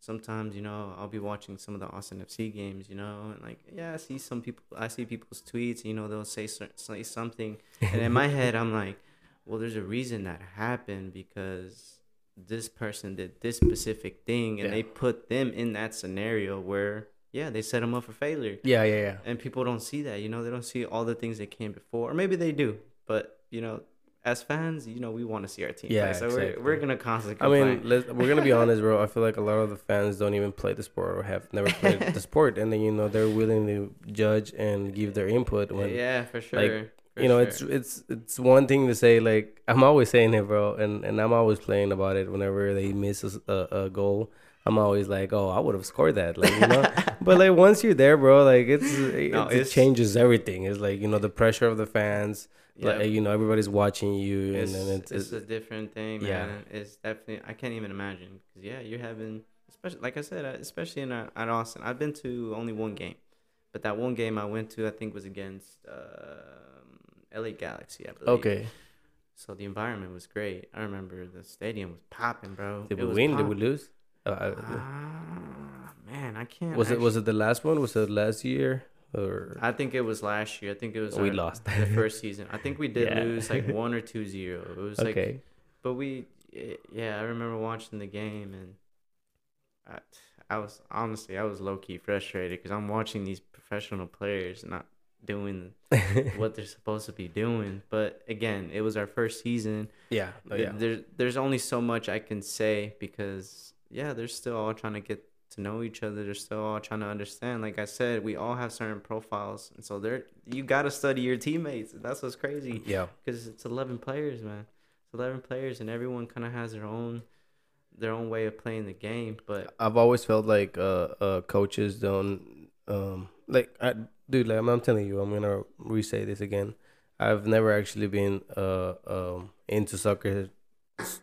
sometimes you know i'll be watching some of the austin fc games you know and like yeah i see some people i see people's tweets you know they'll say say something and in my head i'm like well there's a reason that happened because this person did this specific thing and
Yeah.
they put them in that scenario where yeah they set them up for failure
Yeah, yeah, yeah.
and people don't see that you know they don't see all the things that came before or maybe they do but you know as fans you know we want to see our team
Yeah,
play so
exactly.
we're, we're gonna constantly
I mean, let's, we're gonna be honest, bro. I feel like a lot of the fans don't even play the sport or have never played the sport, and then you know they're willing to judge and give their input. When
yeah for sure
like,
for
you know,
sure.
it's it's it's one thing to say like I'm always saying it, bro, and and I'm always playing about it. Whenever they miss a, a, goal, I'm always like, oh, I would have scored that, like you know. but like once you're there, bro, like it's, it,
No,
it
it's-
changes everything. It's like you know the pressure of the fans,
yeah,
like you know everybody's watching you,
it's,
and then it's,
it's,
it's
a different thing
Yeah.
man it's definitely i can't even imagine because yeah you're having especially like i said especially in uh, at austin i've been to only one game but that one game i went to i think was against um, la galaxy i believe
okay.
so the environment was great i remember the stadium was popping bro
Did
It
we win? Did we lose? Uh,
Ah, man, I can't.
was it was it the last one? Was it last year or
I think it was last year. I think it was.
We
our-
lost.
the first season. I think we did
Yeah.
lose like one or two zero. It was like, but we, eh, yeah, I remember watching the game and I, I was honestly I was low key frustrated because I'm watching these professional players not doing what they're supposed to be doing. But again, it was our first season.
yeah, oh, yeah,
There's there's only so much I can say because yeah, they're still all trying to get to know each other. They're still all trying to understand. Like I said, we all have certain profiles, and so they're you got to study your teammates. That's what's crazy
yeah.
because it's eleven players, man. It's eleven players, and everyone kind of has their own their own way of playing the game. But
I've always felt like uh, uh coaches don't um like I, dude like I'm, I'm telling you I'm gonna re-say this again. I've never actually been uh um into soccer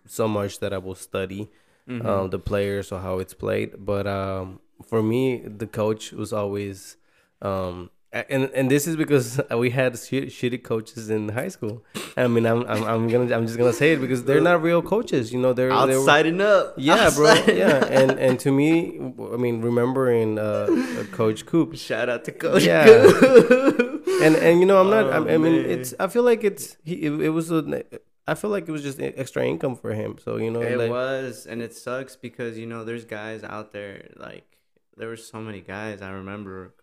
so much that I will study
Mm-hmm.
um the players or how it's played. But um for me the coach was always um and and this is because we had shit, shitty coaches in high school. I mean I'm, I'm I'm gonna I'm just gonna say it because they're not real coaches. You know they're they're
outsiding up,
yeah, bro. Yeah, and and to me, I mean, remembering uh, uh, Coach Coop,
Shout out to Coach.
Yeah.
Coop.
and and you know, I'm not.
Oh,
I, I mean,
man.
it's. I feel like it's. He. It, it was a. I feel like it was just extra income for him. So you know,
It
like,
was, and it sucks because you know there's guys out there like there were so many guys I remember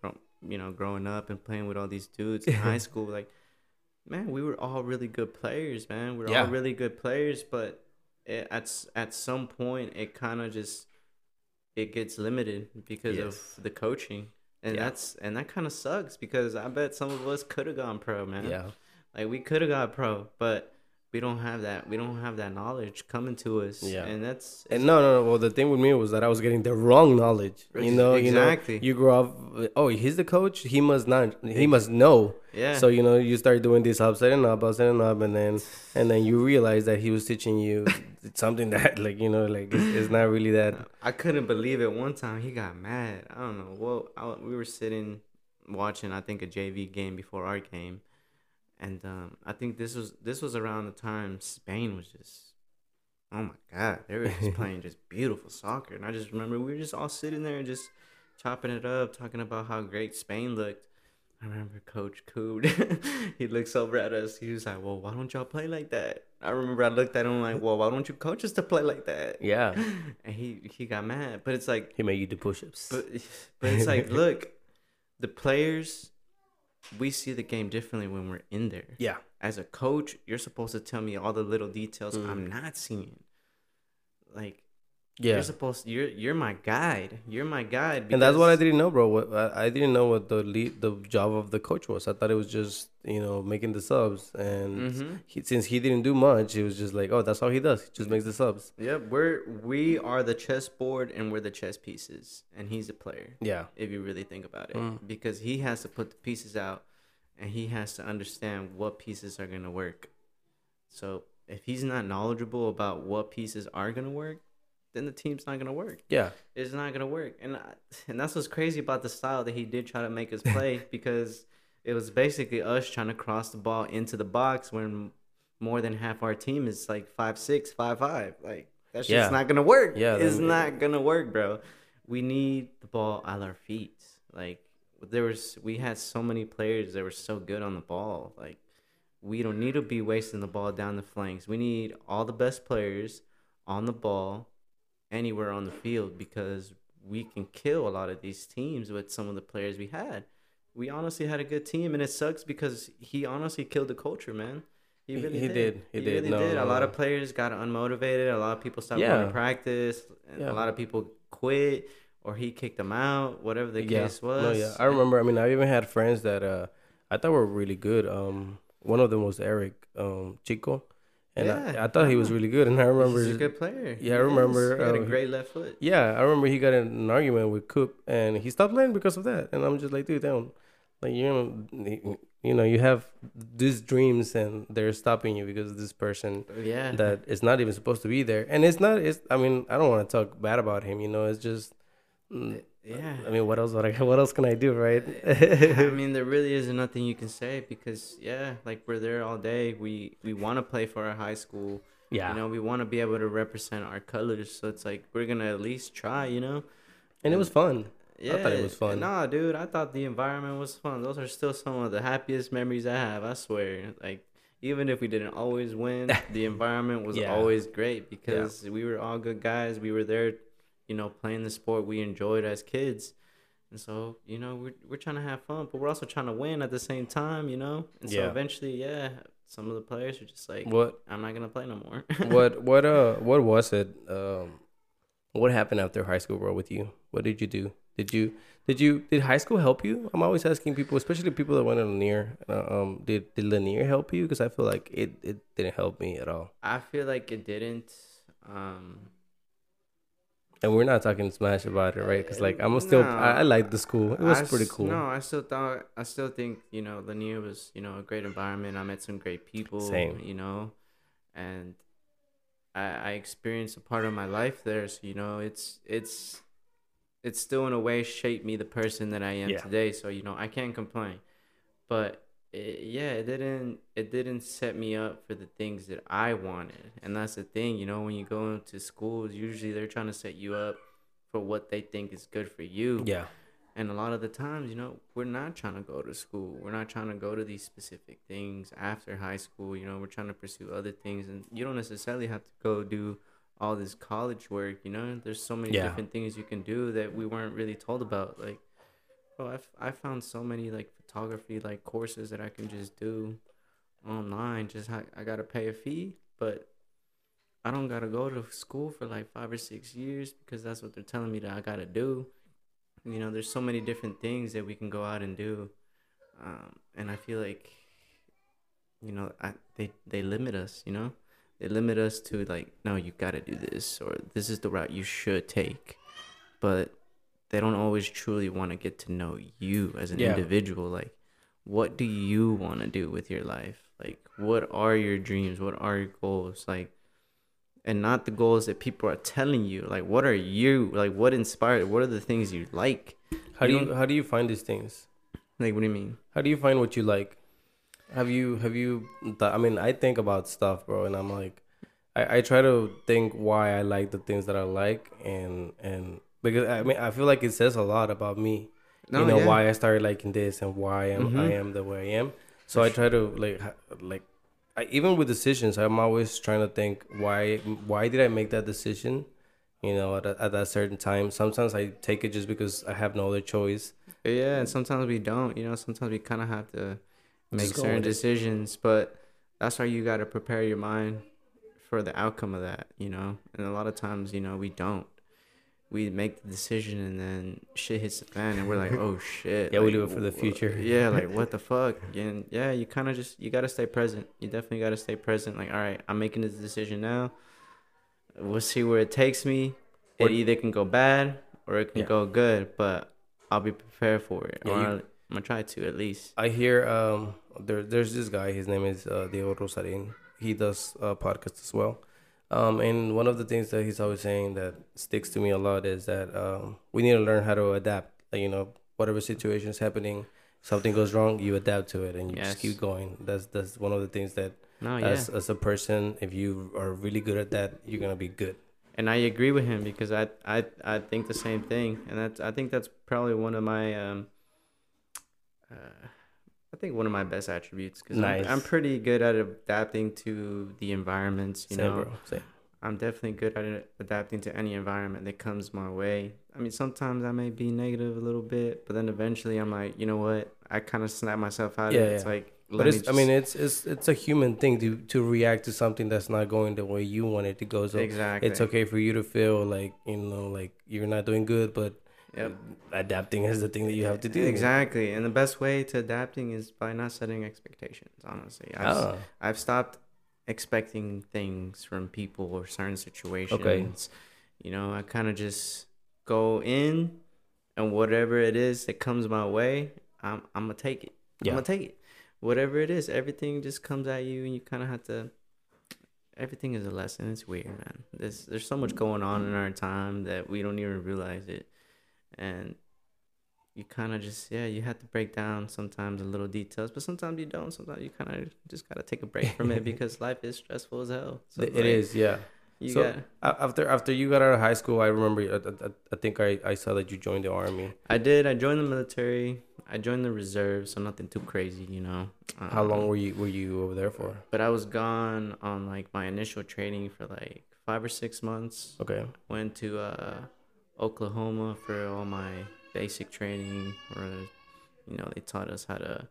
you know, growing up and playing with all these dudes in high school, like, man, we were all really good players, man. We are
Yeah.
all really good players, but it, at at some point, it kind of just it gets limited because
Yes.
of the coaching, and
Yeah.
that's and that kind of sucks because I bet some of us could have gone pro, man.
Yeah.
Like we could have got pro, but we don't have that. We don't have that knowledge coming to us.
Yeah.
and that's
And no, no, no. Well, the thing with me was that I was getting the wrong knowledge. You know,
Exactly.
you know, you grow up. Oh, he's the coach. He must not. He must know.
yeah.
So you know, you start doing this upside and up, upside and up, and then and then you realize that he was teaching you something that, like, you know, like it's, it's not really that.
I couldn't believe it. One time he got mad. I don't know. Well, I, we were sitting watching, I think, a JV game before our game, and um, I think this was this was around the time Spain was just, oh my god, they were just playing just beautiful soccer, and I just remember we were just all sitting there and just chopping it up, talking about how great Spain looked. I remember Coach Coop. he looks over at us. He was like, "Well, why don't y'all play like that?" I remember I looked at him like, "Well, why don't you coach us to play like that?"
Yeah,
and he he got mad. But it's like,
he made you do push-ups.
but but it's like, look, the players, we see the game differently when we're in there.
yeah,
As a coach, you're supposed to tell me all the little details
Mm.
I'm not seeing. Like
yeah.
you're supposed, you're you're my guide. You're my guide.
And that's what I didn't know, bro. What I, I didn't know what the lead, the job of the coach was. I thought it was just you know making the subs, and
Mhm.
he, since he didn't do much, it was just like, oh, that's all he does. He just makes the subs.
Yep, we're we are the chessboard and we're the chess pieces, and he's a player.
Yeah,
if you really think about it,
Mm.
because he has to put the pieces out, and he has to understand what pieces are gonna work. So if he's not knowledgeable about what pieces are gonna work, then the team's not gonna work.
yeah,
It's not gonna work, and I, and that's what's crazy about the style that he did try to make us play because it was basically us trying to cross the ball into the box when more than half our team is like five six, five five. Like that's
Yeah.
just not gonna work.
Yeah,
it's
then-
not gonna work, bro. We need the ball at our feet. Like there was, we had so many players that were so good on the ball. Like we don't need to be wasting the ball down the flanks. We need all the best players on the ball anywhere on the field because we can kill a lot of these teams with some of the players we had. We honestly had a good team, and it sucks because he honestly killed the culture, man.
He-
really
he did. He did.
really
No,
did.
no,
A lot of players got unmotivated. A lot of people stopped
Yeah.
going to practice. And
Yeah.
A lot of people quit, or he kicked them out. Whatever the
yeah.
case was.
No, yeah. I remember. I mean, I even had friends that uh, I thought were really good. Um, one of them was Eric um Chico, and
Yeah,
I, I thought he was really good. And I remember,
He's a good player.
Yeah, I remember,
He got a
uh,
great left foot.
Yeah, I remember he got in an argument with Coop, and he stopped playing because of that. And I'm just like, dude, damn, like you know, you know, you have these dreams, and they're stopping you because of this person
Yeah.
that is not even supposed to be there. And it's not. It's. I mean, I don't want to talk bad about him. You know, it's just. mm,
yeah.
I mean, what else? What, I, what else can I do, right?
I mean, there really isn't nothing you can say because yeah, like we're there all day. We we want to play for our high school.
yeah.
You know, we want to be able to represent our colors. So it's like we're gonna at least try. You know.
and it was fun.
Yeah, I
thought it was fun.
Nah, dude, I thought the environment was fun. Those are still some of the happiest memories I have. I swear. Like, even if we didn't always win, the environment was
Yeah.
always great because we were all good guys. We were there, you know, playing the sport we enjoyed as kids. And so, you know, we're, we're trying to have fun, but we're also trying to win at the same time, you know? And so
Yeah.
eventually, yeah, some of the players are just like,
What
I'm not going to play no more.
what what uh what was it? Um, what happened after high school, bro? With you, what did you do? Did you did you did high school help you? I'm always asking people, especially people that went to Lanier. Uh, um, did did Lanier help you? Because I feel like it it didn't help me at all.
I feel like it didn't. Um,
And we're not talking smash about it, right? Because like I'm uh, still
No.
I, I like the school. It was
I
pretty
s-
cool.
No, I still thought I still think you know Lanier was you know a great environment. I met some great people.
Same.
You know, and I I experienced a part of my life there. So you know, it's it's it's still in a way shaped me the person that I am
Yeah.
today. So you know, I can't complain. But it, yeah, it didn't it didn't set me up for the things that I wanted. And that's the thing, you know, when you go into schools, usually they're trying to set you up for what they think is good for you.
Yeah,
And a lot of the times, you know, we're not trying to go to school. We're not trying to go to these specific things after high school. You know, we're trying to pursue other things. And you don't necessarily have to go do all this college work. You know, there's so many
Yeah.
different things you can do that we weren't really told about. Like, bro, I've I found so many like photography like courses that I can just do online. Just I, I gotta pay a fee, but I don't gotta go to school for like five or six years because that's what they're telling me that I gotta do. You know, there's so many different things that we can go out and do, um, and I feel like, you know, I, they they limit us. You know, they limit us to like, no, you gotta do this or this is the route you should take, but they don't always truly want to get to know you as an
Yeah.
individual. Like, what do you want to do with your life? Like, what are your dreams? What are your goals? Like, and not the goals that people are telling you. Like, what are you like? What inspired? What are the things you like?
How do
You
you how do you find these things?
Like, what do you mean?
How do you find what you like? Have you have you? Th- I mean, I think about stuff, bro, and I'm like, I, I try to think why I like the things that I like, and and because I mean, I feel like it says a lot about me.
No,
you know
yeah.
why I started liking this and why I am I am the way I am. So I try to like like I, even with decisions, I'm always trying to think why why did I make that decision? You know, at, a, at that certain time. Sometimes I take it just because I have no other choice.
Yeah, and sometimes we don't. You know, sometimes we kind of have to make certain
with it.
decisions, but that's why you got to prepare your mind for the outcome of that. You know, and a lot of times, you know, we don't. We make the decision and then shit hits the fan, and we're like, "Oh shit!"
Yeah, we do it for the future.
Yeah, like what the fuck? And yeah, you kind of just you gotta stay present. You definitely gotta stay present. Like, all right, I'm making this decision now. We'll see where it takes me. It either can go bad or it can
Yeah.
go good, but I'll be prepared for it.
Yeah,
or
you-
I'll- I'm gonna try to at least.
I hear um there there's this guy. His name is uh, Diego Rosarin. He does uh, podcasts as well. Um, and one of the things that he's always saying that sticks to me a lot is that um, we need to learn how to adapt. Like, you know, whatever situation is happening, something goes wrong, you adapt to it and you
Yes.
just keep going. That's that's one of the things that
No, yeah,
as as a person, if you are really good at that, you're gonna be good.
and I agree with him because I I I think the same thing, and that's I think that's probably one of my um. Uh, I think one of my best attributes because
Nice.
I'm, I'm pretty good at adapting to the environments. You
Same,
know,
bro. Same.
I'm definitely good at adapting to any environment that comes my way. I mean, sometimes I may be negative a little bit, but then eventually I'm like, you know what? I kind of snap myself out
Yeah,
of it. It's
yeah.
like, let
But it's I mean it's it's it's a human thing to to react to something that's not going the way you want it to go. So
exactly.
it's okay for you to feel like you know like you're not doing good, but
Yep.
adapting is the thing that you have to do.
Exactly, and the best way to adapting is by not setting expectations. Honestly, I've,
Ah,
I've stopped expecting things from people or certain situations. Okay. You know, I kind of just go in, and whatever it is that comes my way, I'm I'm gonna take it.
Yeah.
I'm gonna take it. Whatever it is, everything just comes at you, and you kind of have to. Everything is a lesson. It's weird, man. There's there's so much going on in our time that we don't even realize it, and you kind of just yeah you have to break down sometimes the little details, but sometimes you don't. Sometimes you kind of just gotta take a break from it because life is stressful as hell. So
it
like,
is. Yeah.
You
So-
got.
After after you got out of high school, I remember. I, I, I think I, I saw that you joined the army.
I did. I joined the military. I joined the reserve, so nothing too crazy, you know.
How long
Um,
were you were you over there for?
But I was gone on like my initial training for like five or six months.
Okay.
Went to uh, Oklahoma for all my basic training, where you know they taught us how to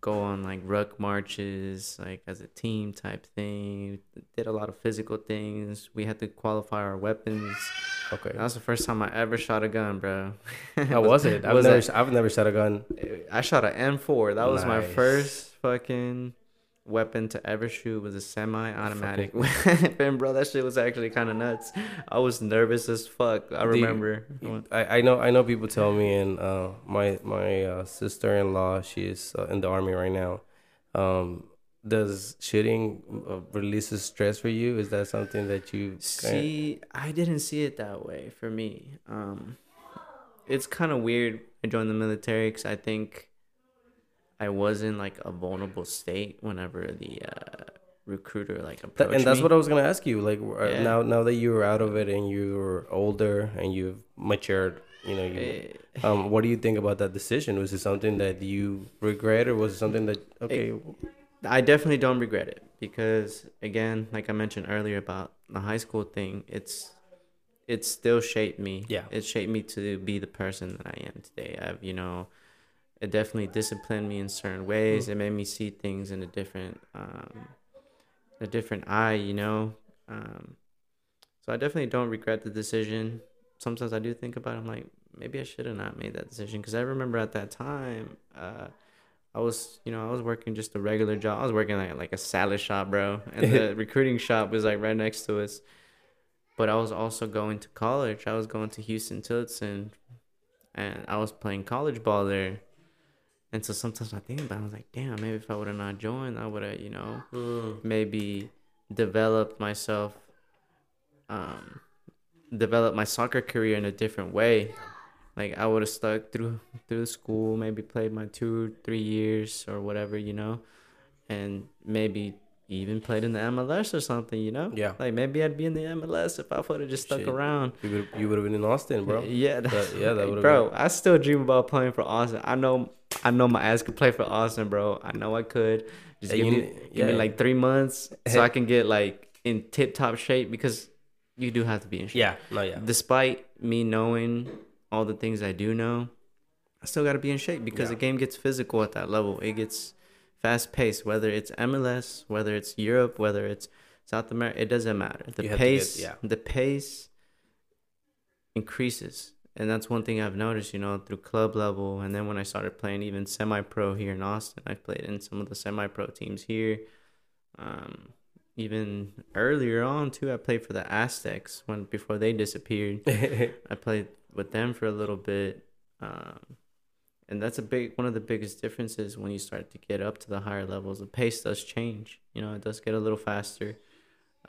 go on like ruck marches, like as a team type thing. Did a lot of physical things. We had to qualify our weapons.
Okay.
That was the first time I ever shot a gun, bro.
How was it? I've
was
never
that-
I've never shot a gun.
I shot an M4. That was my first fucking weapon to ever shoot. Was a semi-automatic weapon, bro. That shit was actually kind of nuts. I was nervous as fuck. I
you-
remember.
I, I know I know people tell me and uh, my my uh, sister in law she is uh, in the army right now. Um, does shooting uh, releases stress for you? Is that something that you
See, I didn't see it that way for me. Um, it's kind of weird. I joined the military because I think I was in like a vulnerable state whenever the uh, recruiter like approached
and that's
me.
what I was gonna ask you. Like uh,
Yeah.
now, now that you're out of it and you're older and you've matured, you know, you,
Eh,
um, what do you think about that decision? Was it something that you regret, or was it something that okay?
I definitely don't regret it because again, like I mentioned earlier about the high school thing, it's it still shaped me.
Yeah.
It shaped me to be the person that I am today. I've, you know, it definitely disciplined me in certain ways.
Mm.
It made me see things in a different, um, a different eye, you know. Um, so I definitely don't regret the decision. Sometimes I do think about it. I'm like, maybe I should have not made that decision because I remember at that time, uh, I was, you know, I was working just a regular job. I was working like like a salad shop, bro, and the recruiting shop was like right next to us. But I was also going to college. I was going to Huston-Tillotson, and I was playing college ball there. And so sometimes I think about, it, I was like, damn, maybe if I would have not joined, I would have, you know,
Mm.
maybe developed myself, um, developed my soccer career in a different way. Like I would have stuck through through school, maybe played my two three years or whatever, you know, and maybe even played in the MLS or something, you know.
Yeah.
Like maybe I'd be in the MLS if I would have just stuck
Shit.
around.
You would you would have been in Austin, bro.
Yeah,
That- yeah, that would've
bro. I still dream about playing for Austin. I know, I know my ass could play for Austin, bro. I know I could. Just
Hey,
give me,
ne-
give me like three months so I can get like in tip top shape because you do have to be in shape.
Yeah, no, yeah.
Despite me knowing all the things I do know, I still got to be in shape because
Yeah.
the game gets physical at that level. It gets fast pace, whether it's MLS, whether it's Europe, whether it's South America, it doesn't matter. The
to get-
pace,
yeah.
the pace increases. And that's one thing I've noticed, you know, through club level. And then when I started playing even semi pro here in Austin, I played in some of the semi pro teams here. Um, even earlier on too, I played for the Aztecs when before they disappeared. I played with them for a little bit, um, and that's a big one of the biggest differences when you start to get up to the higher levels. The pace does change. You know, it does get a little faster.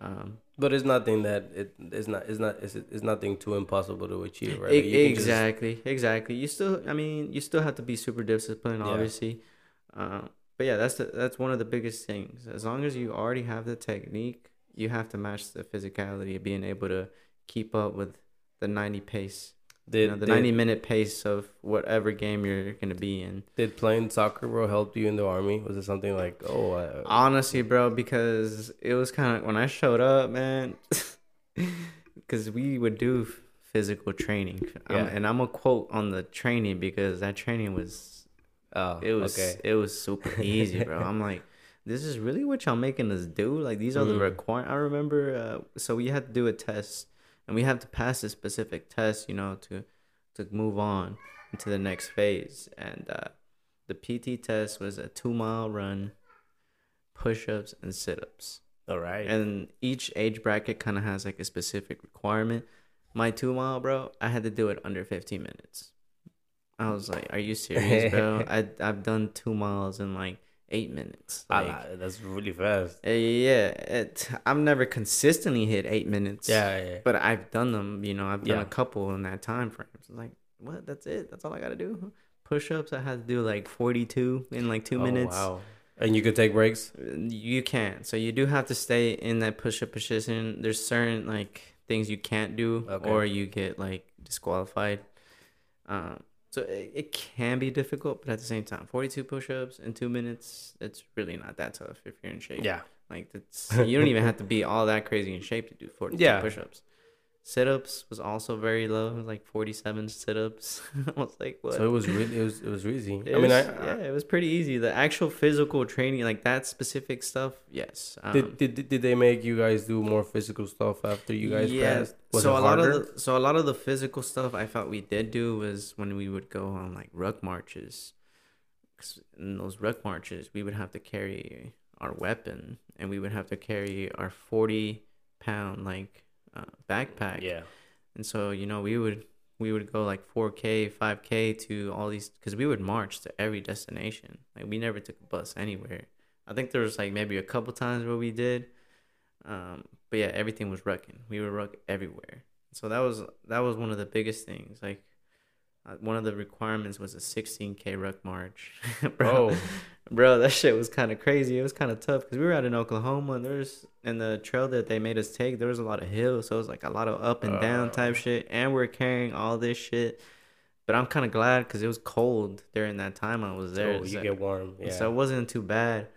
Um,
but it's nothing that it is not it's not it's, it's nothing too impossible to achieve, right?
e-
Like, you just-
exactly, exactly. You still, I mean, you still have to be super disciplined,
Yeah.
obviously. Um, but yeah, that's the, that's one of the biggest things. As long as you already have the technique, you have to match the physicality of being able to keep up with the ninety pace.
Did,
you know, the
did,
90 minute pace of whatever game you're going to be in.
did playing soccer, bro, help you in the army? Was it something like, oh, I,
Honestly, bro, because it was kind of when I showed up, man, because we would do physical training. Um,
Yeah.
and I'm going to quote on the training because that training was,
oh,
it was,
okay.
it was super easy, bro. I'm like, this is really what y'all making us do? Like, these are the
Mhm.
requirements. I remember, uh, so we had to do a test and we have to pass a specific test, you know, to, to move on into the next phase. And, uh, the PT test was a two mile run, push ups, and sit ups.
All right.
And each age bracket kind of has like a specific requirement. My two mile, bro, I had to do it under 15 minutes. I was like, "Are you serious, bro? I I've done two miles in like eight minutes. Like,
li- that's really fast.
uh, yeah, it, I've never consistently hit eight minutes.
Yeah, yeah.
but I've done them. You know, I've done
Yeah.
a couple in that time frame. So like, what? That's it. That's all I gotta do. Push ups. I had to do like 42 in like two
Oh,
minutes.
Wow. And you could take breaks.
You can't. So you do have to stay in that push up position. There's certain like things you can't do,
Okay.
or you get like disqualified. Um, so it, it can be difficult, but at the same time, 42 push ups in two minutes, it's really not that tough if you're in shape.
Yeah.
Like that's you don't even have to be all that crazy in shape to do 42
Yeah.
Push-ups. Sit-ups was also very low, like 47 sit-ups. I was like, what?
So it was really it was it was easy.
It
I mean, I,
yeah, it was pretty easy. The actual physical training, like that specific stuff, yes. Um,
did, did did they make you guys do more physical stuff after you guys
yeah.
passed? Was
so a lot of the, so a lot of the physical stuff I thought we did do was when we would go on like ruck marches. 'Cause in those ruck marches, we would have to carry our weapon, and we would have to carry our forty pound like uh, backpack.
yeah.
And so you know we would we would go like four k, five k to all these because we would march to every destination. Like we never took a bus anywhere. I think there was like maybe a couple times where we did, um, but yeah, everything was rucking. We were ruck everywhere. So that was that was one of the biggest things. Like one of the requirements was a 16k ruck march. bro,
Oh,
bro, that shit was kind of crazy. It was kind of tough because we were out in Oklahoma and there's and the trail that they made us take, there was a lot of hills, so it was like a lot of up and down
Uh.
type shit. And we're carrying all this shit. But I'm kind of glad because it was cold during that time I was there.
oh, you
so,
get warm. Yeah.
so it wasn't too bad.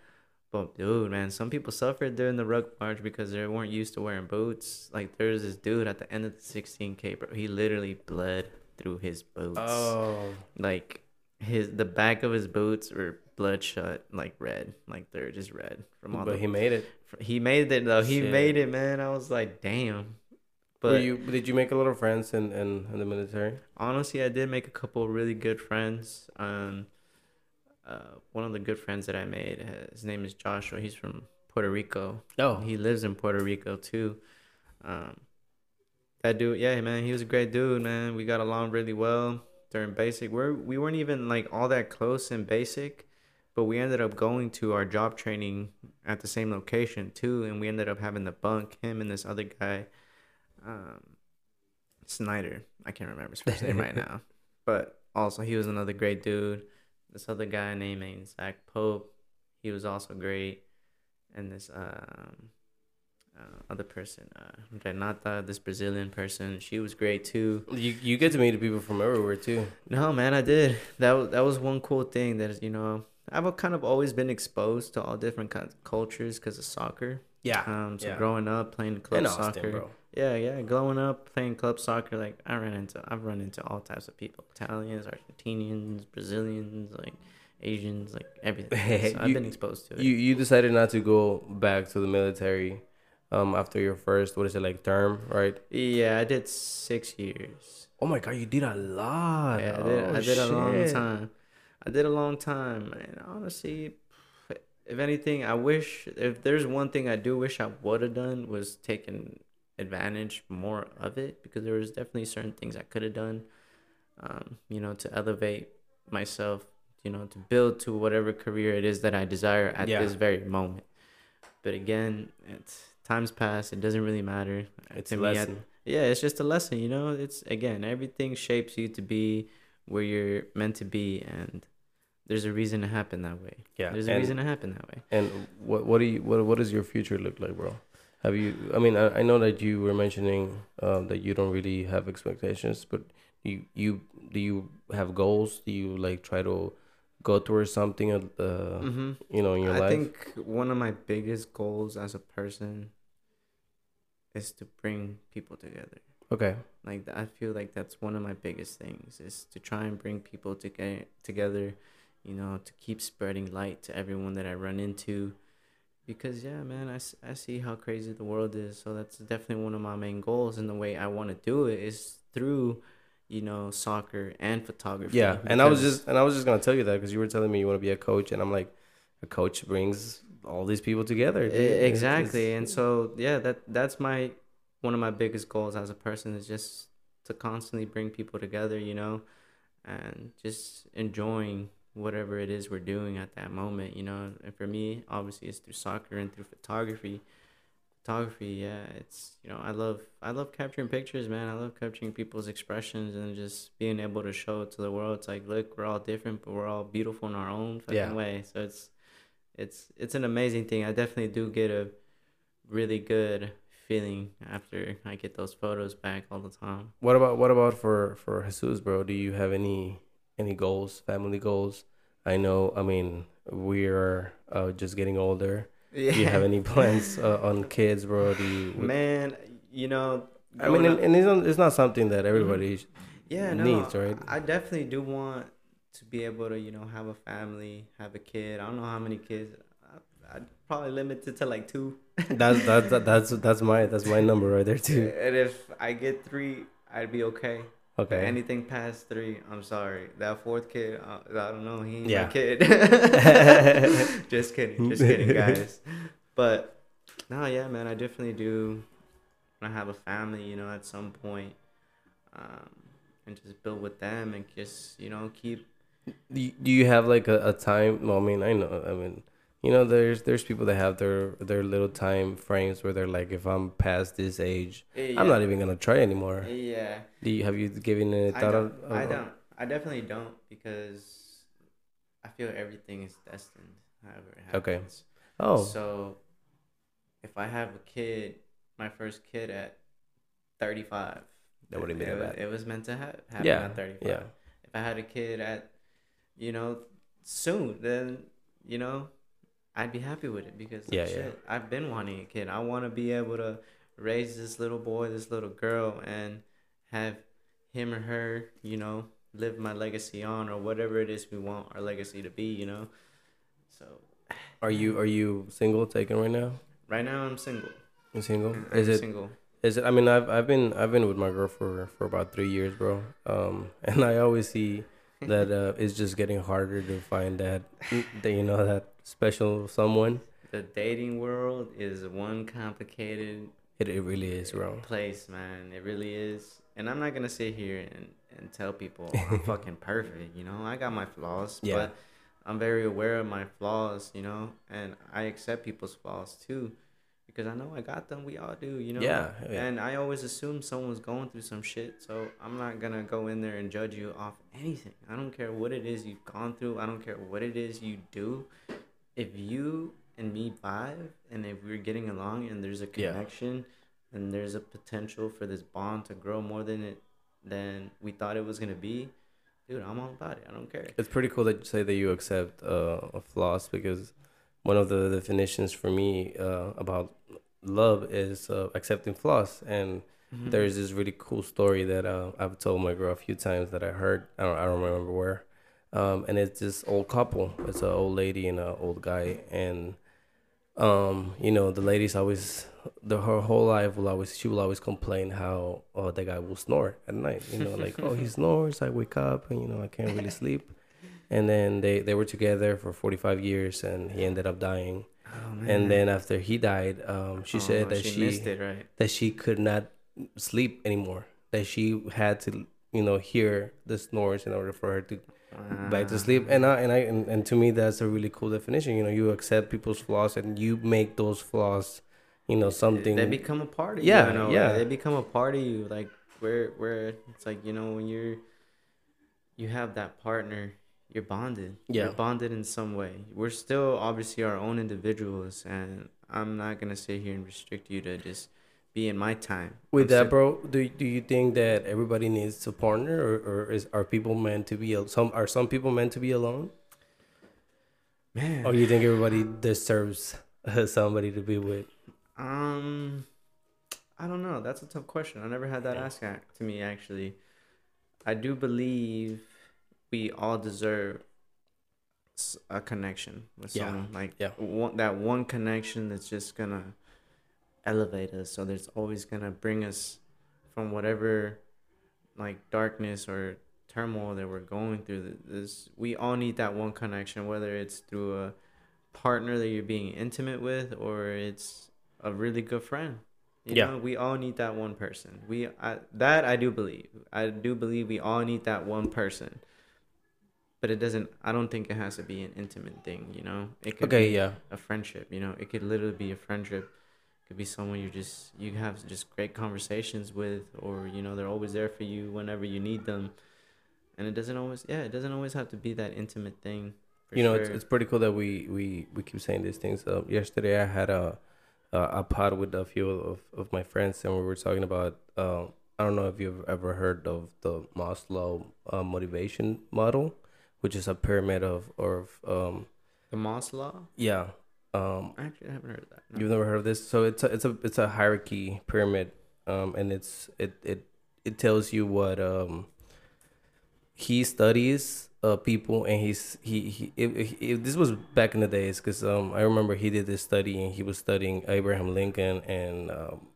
But dude, man, some people suffered during the ruck march because they weren't used to wearing boots. Like there's this dude at the end of the 16k, bro. He literally bled through his boots.
Oh,
Like his the back of his boots were bloodshot, like red, like they're just red from all
but
the.
he made it.
He made it though. He
Shit.
made it, man. I was like, damn. But
you? Did you make a lot of friends in, in, in the military?
honestly, I did make a couple really good friends. Um, uh, one of the good friends that I made, uh, his name is Joshua. He's from Puerto Rico.
Oh,
He lives in Puerto Rico too. Um, that dude, yeah, man, he was a great dude, man. We got along really well during basic. We're we weren't even like all that close in basic, but we ended up going to our job training at the same location too, and we ended up having the bunk him and this other guy, um, Snyder. I can't remember his first name right now, but also he was another great dude. This other guy named Zach Pope, he was also great, and this um uh, other person, uh, Renata, this Brazilian person, she was great too.
you you get to meet people from everywhere too.
No, man, I did. That was that was one cool thing that is, you know, I've kind of always been exposed to all different kinds of cultures because of soccer.
Yeah,
Um, so
yeah.
growing up playing club
in Austin,
soccer,
bro.
yeah, yeah, growing up playing club soccer, like I ran into, I've run into all types of people: Italians, Argentinians, Brazilians, like Asians, like everything. So I've been exposed to it.
You you decided not to go back to the military, um, after your first what is it like term, right?
yeah, I did six years.
Oh my god, you did a lot.
Yeah, I did.
Oh,
I did a long time. I did a long time, and honestly, if anything, I wish if there's one thing I do wish I would have done was taken advantage more of it because there was definitely certain things I could have done, um, you know, to elevate myself, you know, to build to whatever career it is that I desire at
Yeah.
this very moment. But again, it's times pass. It doesn't really matter.
It's
To
a
me,
lesson.
yeah, it's just a lesson, you know. It's again, everything shapes you to be where you're meant to be, and there's a reason to happen that way.
Yeah,
there's a
and-
reason to happen that way.
And what what do you what what does your future look like, bro? Have you? I mean, I, I know that you were mentioning um, that you don't really have expectations, but you you do you have goals? Do you like try to go towards something? Uh,
hmm
you know, in your
I
life.
I think one of my biggest goals as a person is to bring people together.
okay.
Like I feel like that's one of my biggest things is to try and bring people to get together, you know, to keep spreading light to everyone that I run into. Because yeah, man, I, I see how crazy the world is. So that's definitely one of my main goals. And the way I want to do it is through, you know, soccer and photography.
Yeah, and I was just and I was just gonna tell you that because you were telling me you want to be a coach, and I'm like, a coach brings all these people together. dude.
Exactly and so yeah that that's my one of my biggest goals as a person is just to constantly bring people together you know and just enjoying whatever it is we're doing at that moment you know and for me obviously it's through soccer and through photography photography yeah it's you know i love i love capturing pictures man i love capturing people's expressions and just being able to show it to the world it's like look we're all different but we're all beautiful in our own fucking
Yeah.
way so it's it's it's an amazing thing i definitely do get a really good feeling after i get those photos back all the time
What about what about for for Jesus, bro? Do you have any any goals, family goals? I know. I mean, we're uh, just getting older.
yeah
Do you have any plans uh, on kids, bro? Do you?
man you know
I mean, and,
up-
and it's not, it's not something that everybody. sh-
yeah no,
needs, right?
i definitely do want to be able to you know have a family have a kid. I don't know how many kids. I- i'd probably limit it to like two.
That's that's that's that's my that's my number right there too.
and if i get three i'd be okay.
Okay.
anything past three i'm sorry. That fourth kid uh, i don't know. He ain't
Yeah.
my kid. Just kidding just kidding guys. But no yeah man i definitely do want to have a family you know at some point um and just build with them and just you know keep
Do you, have like a, a time? Well, I mean, I know. I mean, you know, there's there's people that have their their little time frames where they're like, if I'm past this age, I'm not even gonna try anymore.
yeah
Do you have you given any thought
don't,
of?
I don't. I definitely don't because I feel everything is destined. However, it happens Okay.
Oh,
So, if I have a kid, my first kid at thirty-five,
That wouldn't
it,
be that bad.
it was meant to ha- happen
Yeah,
at thirty-five.
yeah.
If I had a kid at, you know, soon, then you know, I'd be happy with it because like,
Yeah,
shit,
yeah.
I've been wanting a kid. I want to be able to raise this little boy, this little girl, and have him or her, you know, live my legacy on or whatever it is we want our legacy to be. You know. So
Are you are you single, taken right now?
right now I'm single.
You single?
I'm
Is it
single?
Is it? I mean, I've I've been I've been with my girl for for about three years, bro. Um, and I always see that uh, it's just getting harder to find that that you know that special someone.
The dating world is one complicated
It it really is, bro.
place, man. It really is. And I'm not gonna sit here and, and tell people I'm fucking perfect. You know, I got my flaws,
Yeah.
but I'm very aware of my flaws. You know, and I accept people's flaws too, because I know I got them. We all do. You know.
Yeah, yeah.
And I always assume someone's going through some shit, so I'm not gonna go in there and judge you off anything. I don't care what it is you've gone through. I don't care what it is you do. If you and me vibe, and if we're getting along, and there's a
Yeah.
connection, and there's a potential for this bond to grow more than it than we thought it was gonna be, dude, I'm all about it. I don't care.
It's pretty cool that you say that you accept uh, a flaws because one of the definitions for me uh, about love is uh, accepting flaws and
Mm-hmm.
there's this really cool story that uh, I've told my girl a few times that I heard. I don't, I don't remember where. Um, and it's this old couple. It's an old lady and an old guy. And, um, you know, the lady's always, the, her whole life will always, she will always complain how, oh, the guy will snore at night. You know, like, oh, he snores. I wake up and, you know, I can't really sleep. And then they, they were together for 45 years and he ended up dying.
Oh, man.
And then after he died, um, she said
Oh,
that
she
she
missed it, right?
that she could not sleep anymore. That she had to, you know, hear the snores in order for her to back to sleep. And I and I and, and to me that's a really cool definition. You know, you accept people's flaws and you make those flaws, you know, something.
they become a part of
Yeah,
you. You know?
yeah.
They become a part of you. Like where where it's like you know when you're you have that partner, you're bonded.
Yeah.
You're bonded in some way. We're still obviously our own individuals, and I'm not gonna sit here and restrict you to just be in my time.
With
I'm
that,
still-
bro, do do you think that everybody needs a partner, or, or is are people meant to be some are some people meant to be alone,
man.
or you think everybody deserves uh, somebody to be with?
Um, I don't know. That's a tough question. I never had that asked to me actually. I do believe we all deserve a connection with
Yeah,
someone. Like
yeah.
one, that one connection that's just gonna elevate us. So there's always gonna bring us from whatever like darkness or turmoil that we're going through. This we all need that one connection, whether it's through a partner that you're being intimate with or it's a really good friend. You
Yeah.
know, we all need that one person. We I, that I do believe. I do believe we all need that one person. But it doesn't. I don't think it has to be an intimate thing. You know, it could
Okay,
be
yeah,
a friendship. You know, it could literally be a friendship. It could be someone you just you have just great conversations with, or you know they're always there for you whenever you need them. And it doesn't always, yeah, it doesn't always have to be that intimate thing. for
you know it's,
sure.
it's pretty cool that we we we keep saying these things uh, yesterday i had a a, a pod with a few of, of my friends and we were talking about uh, i don't know if you've ever heard of the maslow uh, motivation model which is a pyramid of of um
the Maslow.
yeah um
Actually, I haven't heard of that. no.
You've never heard of this? So it's a it's a it's a hierarchy pyramid, um, and it's it it it tells you what um he studies uh people, and he's he he if this was back in the days, because um I remember he did this study and he was studying Abraham Lincoln and um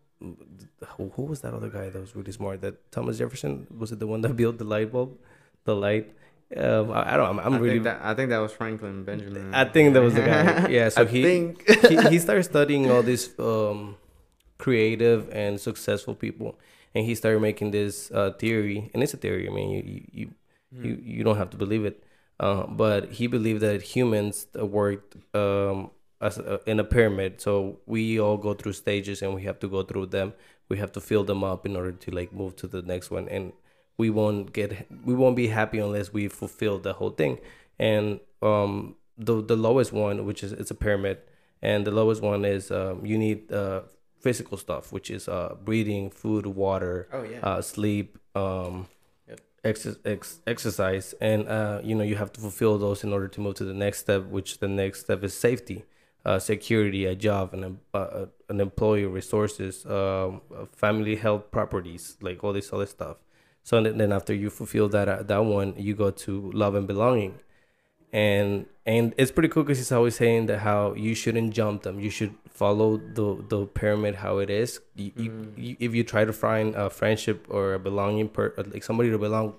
who, who was that other guy that was really smart? That Thomas Jefferson was it the one that built the light bulb, the light? Um, I, I don't. I'm, I'm
I
really.
think that I think that was Franklin Benjamin.
I think that was the guy. Yeah. So he he, he started studying all these um, creative and successful people, and he started making this uh, theory. And it's a theory. I mean, you you you,
Hmm.
you, you don't have to believe it, uh, but he believed that humans worked um, as a, in a pyramid. So we all go through stages, and we have to go through them. We have to fill them up in order to like move to the next one, and we won't get we won't be happy unless we fulfill the whole thing. And um, the the lowest one, which is it's a pyramid, and the lowest one is um, you need uh, physical stuff, which is uh, breathing, food, water,
Oh yeah.
uh, sleep, um, exer- ex- exercise, and uh, you know you have to fulfill those in order to move to the next step, which the next step is safety. uh, security, a job, and a, uh, an employee, resources, um, uh, family health, properties, like all this other stuff. So then, then after you fulfill that uh, that one, you go to love and belonging, and and it's pretty cool because he's always saying that how you shouldn't jump them. You should follow the the pyramid how it is. You,
Mm.
you, if you try to find a friendship or a belonging per like somebody to belong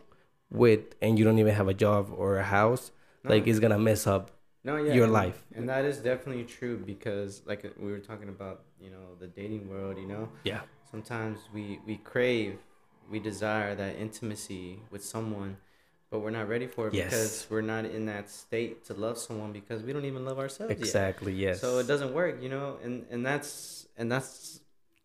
with, and you don't even have a job or a house, like it's gonna mess up
no, yeah,
your
and-
life.
and that is definitely true because, like uh, we were talking about, you know, the dating world. You know,
Yeah.
sometimes we we crave, we desire that intimacy with someone, but we're not ready for it
Yes.
because we're not in that state to love someone because we don't even love ourselves yet.
Exactly. Yes.
So it doesn't work, you know, and and that's and that's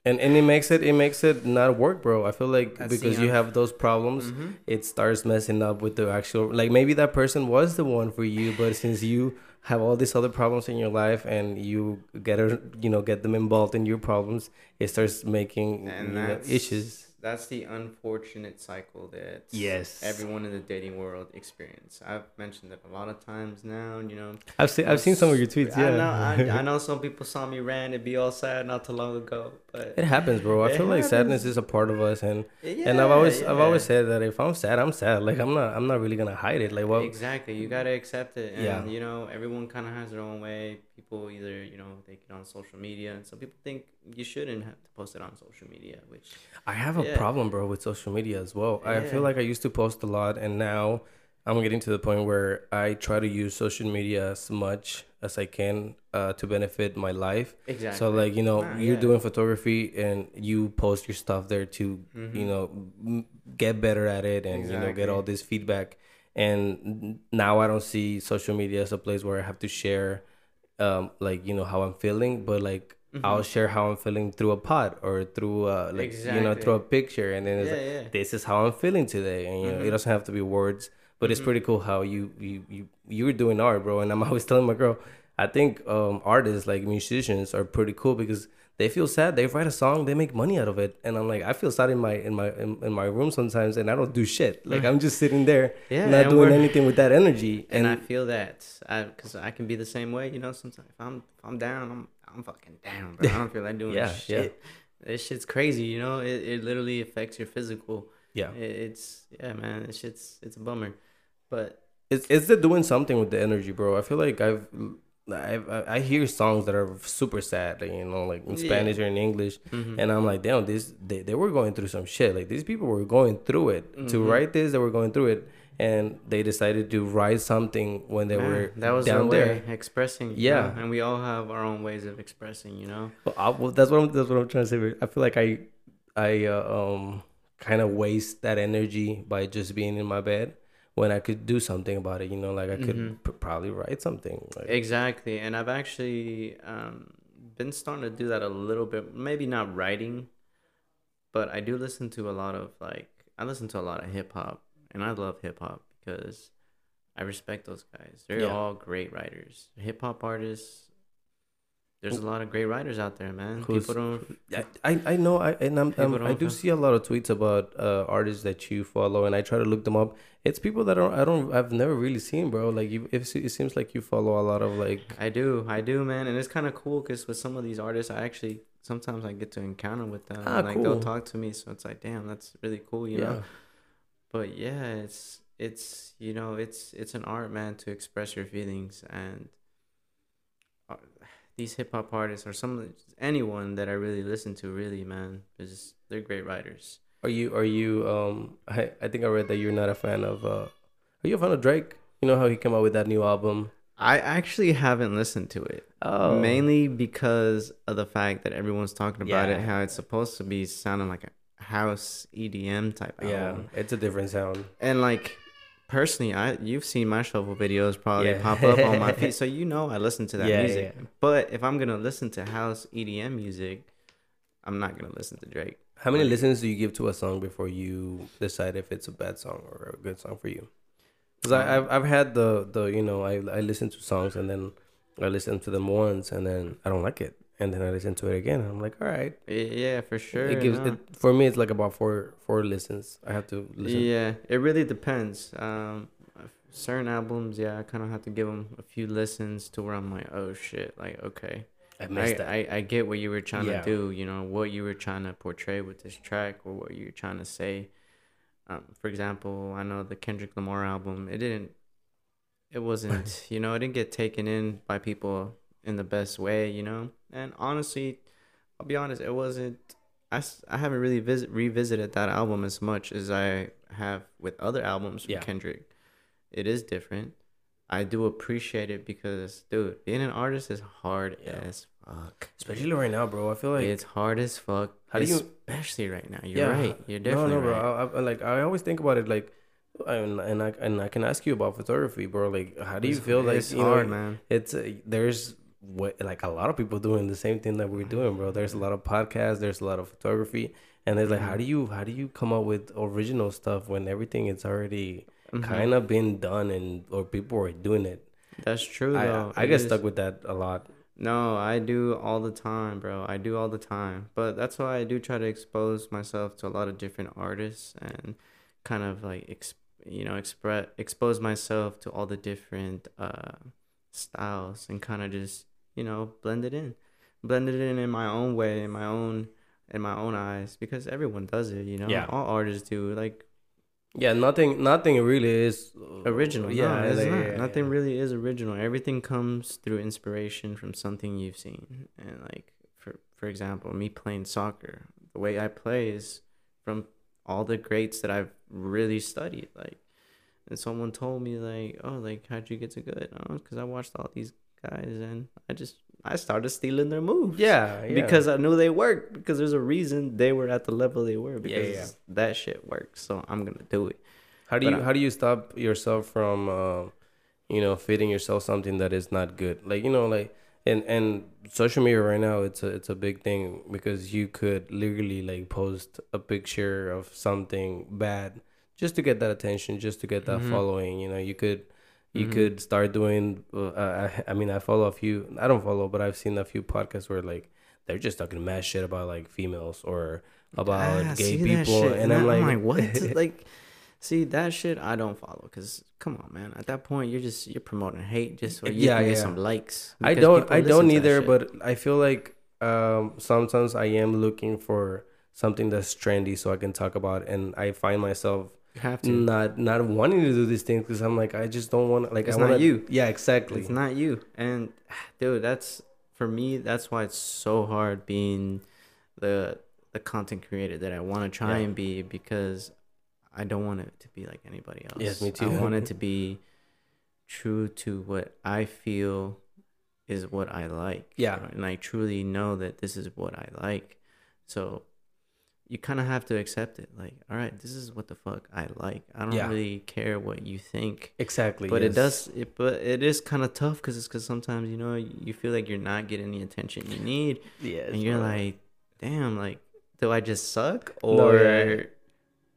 and and it makes it it makes it not work, bro. I feel like because you have those problems,
Mhm.
it starts messing up with the actual like maybe that person was the one for you, but since you have all these other problems in your life and you get her, you know, get them involved in your problems, it starts making
and
you know,
that's
issues.
That's the unfortunate cycle that
Yes.
everyone in the dating world experience. I've mentioned it a lot of times now. You know,
I've seen I've seen some of your tweets.
I
Yeah,
know. I, I know some people saw me rant and be all sad not too long ago, but
it happens, bro. I feel like sadness is a part of us, and
yeah,
and I've always I've always said that if I'm sad, I'm sad. Like I'm not I'm not really gonna hide it. Like what?
Exactly. You gotta accept it, and
Yeah.
you know everyone kind of has their own way. People either you know they get on social media, and some people think you shouldn't have to post it on social media, which
I have a
Yeah.
problem, bro, with social media as well. I feel like I used to post a lot, and now I'm getting to the point where I try to use social media as much as I can uh, to benefit my life.
exactly.
So, like, you know,
Nah,
you're
yeah.
doing photography and you post your stuff there to,
Mhm.
you know, m- get better at it and, you know, get all this feedback. And now I don't see social media as a place where I have to share, um, like, you know, how I'm feeling, but like,
Mhm.
I'll share how I'm feeling through a pot or through uh like you know through a picture and then it's
yeah,
like,
yeah.
this is how I'm feeling today and you know it
Mhm.
doesn't have to be words but it's
Mhm.
pretty cool how you you you you're doing art bro and I'm always telling my girl I think um artists like musicians are pretty cool because they feel sad they write a song they make money out of it and I'm like I feel sad in my in my in, in my room sometimes and I don't do shit like I'm just sitting there
Yeah,
not doing anything with that energy
and
and,
I feel that I because I can be the same way. You know, sometimes if I'm if I'm down, I'm I'm fucking down, bro. I don't feel like doing
Yeah, yeah.
shit. This shit's crazy. You know, it, it literally affects your physical.
yeah
It, it's yeah, man. This shit's it's a bummer, but
It's it's the doing something with the energy, bro. I feel like I've I I hear songs that are super sad, like, you know, like in
Yeah.
Spanish or in English,
mhm.
and I'm like, damn, this they, they were going through some shit. Like these people were going through it to
Mhm.
write this. They were going through it, and they decided to write something when they
Man,
were
that was
down there.
way expressing.
Yeah.
and we all have our own ways of expressing. You know.
Well, I, well, that's what I'm, that's what I'm trying to say. I feel like I I uh, um kind of waste that energy by just being in my bed when I could do something about it. You know, like I could
Mhm.
p- probably write something. Like,
Exactly, and I've actually um, been starting to do that a little bit. Maybe not writing, but I do listen to a lot of like I listen to a lot of hip hop, and I love hip hop because I respect those guys. They're
Yeah.
all great writers, hip hop artists. There's a lot of great writers out there, man.
Who's-
People don't.
I, I know I and I'm,
People
um, I
don't
see a lot of tweets about uh, artists that you follow, and I try to look them up. It's people that are, I don't I've never really seen, bro. Like you, it, it seems like you follow a lot of like
I do, I do, man, and it's kind of cool because with some of these artists, I actually sometimes I get to encounter with them.
Ah,
and, like
cool.
they'll talk to me, so it's like, damn, that's really cool, you know. but yeah it's it's you know it's it's an art man to express your feelings and these hip-hop artists or some anyone that i really listen to really man is they're great writers
Are you are you um I, I think I read that you're not a fan of uh are you a fan of Drake? You know how he came out with that new album?
i actually haven't listened to it
Oh
mainly because of the fact that everyone's talking about it how it's supposed to be sounding like a house edm type
yeah, it's a different sound.
and like personally i you've seen my shuffle videos probably
Yeah.
pop up on my feed so you know i listen to that
Yeah,
music
yeah.
but if i'm gonna listen to house edm music i'm not gonna listen to drake
How many listens do you give to a song before you decide if it's a bad song or a good song for you? Because I've I've had the the you know I I listen to songs and then I listen to them once and then I don't like it and then I listen to it again I'm like all right.
Yeah for sure
it gives
no.
it for me it's like about four four listens. I have to listen.
yeah it really depends um certain albums, yeah, I kind of have to give them a few listens to where I'm like, oh shit, like okay,
I
I,
missed that.
I, I get what you were trying
Yeah.
to do, you know, what you were trying to portray with this track or what you're trying to say. Um, for example, I know the Kendrick Lamar album, it didn't, it wasn't, you know, it didn't get taken in by people in the best way, you know. And honestly, I'll be honest, it wasn't. I, I haven't really visit revisited that album as much as I have with other albums from
Yeah.
Kendrick. It is different. I do appreciate it because, dude, being an artist is hard
Yeah.
as fuck.
Especially right now, bro. I feel like
it's hard as fuck.
How do you-
especially right now? You're
Yeah.
right. You're definitely
no, no, bro.
right.
I, I, like I always think about it, like, and and I and I can ask you about photography, bro. Like, how do you
It's-
feel like
it's
you
hard,
know,
man?
it's uh, there's what like a lot of people doing the same thing that we're doing, bro. There's a lot of podcasts, there's a lot of photography, and it's like, how do you how do you come up with original stuff when everything is already
Mhm.
kind of been done and or people are doing it?
That's true
I
though.
I
It
get
is-
stuck with that a lot.
No, I do all the time, bro. I do all the time. But that's why I do try to expose myself to a lot of different artists and kind of like ex- you know, express expose myself to all the different uh styles and kind of just, you know, blend it in. Blend it in in my own way, in my own in my own eyes because everyone does it, you know.
Yeah.
All artists do. Like
Yeah, nothing nothing really is uh,
original.
Yeah,
Yeah, it's
like,
not.
yeah,
Nothing
yeah.
really is original. Everything comes through inspiration from something you've seen. And like for for example, me playing soccer, the way I play is from all the greats that I've really studied. Like, and someone told me like, oh, like how'd you get so good? Oh, because I watched all these guys and I just I started stealing their moves.
Yeah, yeah.
Because I knew they worked. Because there's a reason they were at the level they were.
Yeah,
Because
yeah.
that shit works. So I'm gonna do it.
How do
But
you
I-
how do you stop yourself from uh, you know feeding yourself something that is not good? Like you know like and and social media right now it's a it's a big thing because you could literally like post a picture of something bad just to get that attention, just to get that
Mhm.
following. You know you could you
Mhm.
could start doing. Uh, I I mean I follow a few. I don't follow, but I've seen a few podcasts where like they're just talking mad shit about like females or about
Ah,
gay people,
shit,
and I'm like,
what? like, see that shit? I don't follow because come on, man. At that point, you're just you're promoting hate just so you
Yeah,
can get
yeah.
some likes.
I don't I don't either, but I feel like um sometimes I am looking for something that's trendy so I can talk about and I find myself
you have to.
not not wanting to do these things because I'm like I just don't want to like
It's
I
not
wanna,
you.
Yeah, exactly.
It's not you, and dude, that's for me. That's why it's so hard being the the content creator that I want to try
Yeah.
and be because I don't want it to be like anybody else.
Yes, me too.
I want it to be true to what I feel is what I like.
Yeah.
you know, and I truly know that this is what I like. So you kind of have to accept it. Like, all right, this is what the fuck I like. I don't
Yeah.
really care what you think
exactly.
but it does it but it is kind of tough because it's because sometimes you know you feel like you're not getting the attention you need
Yes,
and you're
bro.
like damn like do i just suck
No,
or
yeah.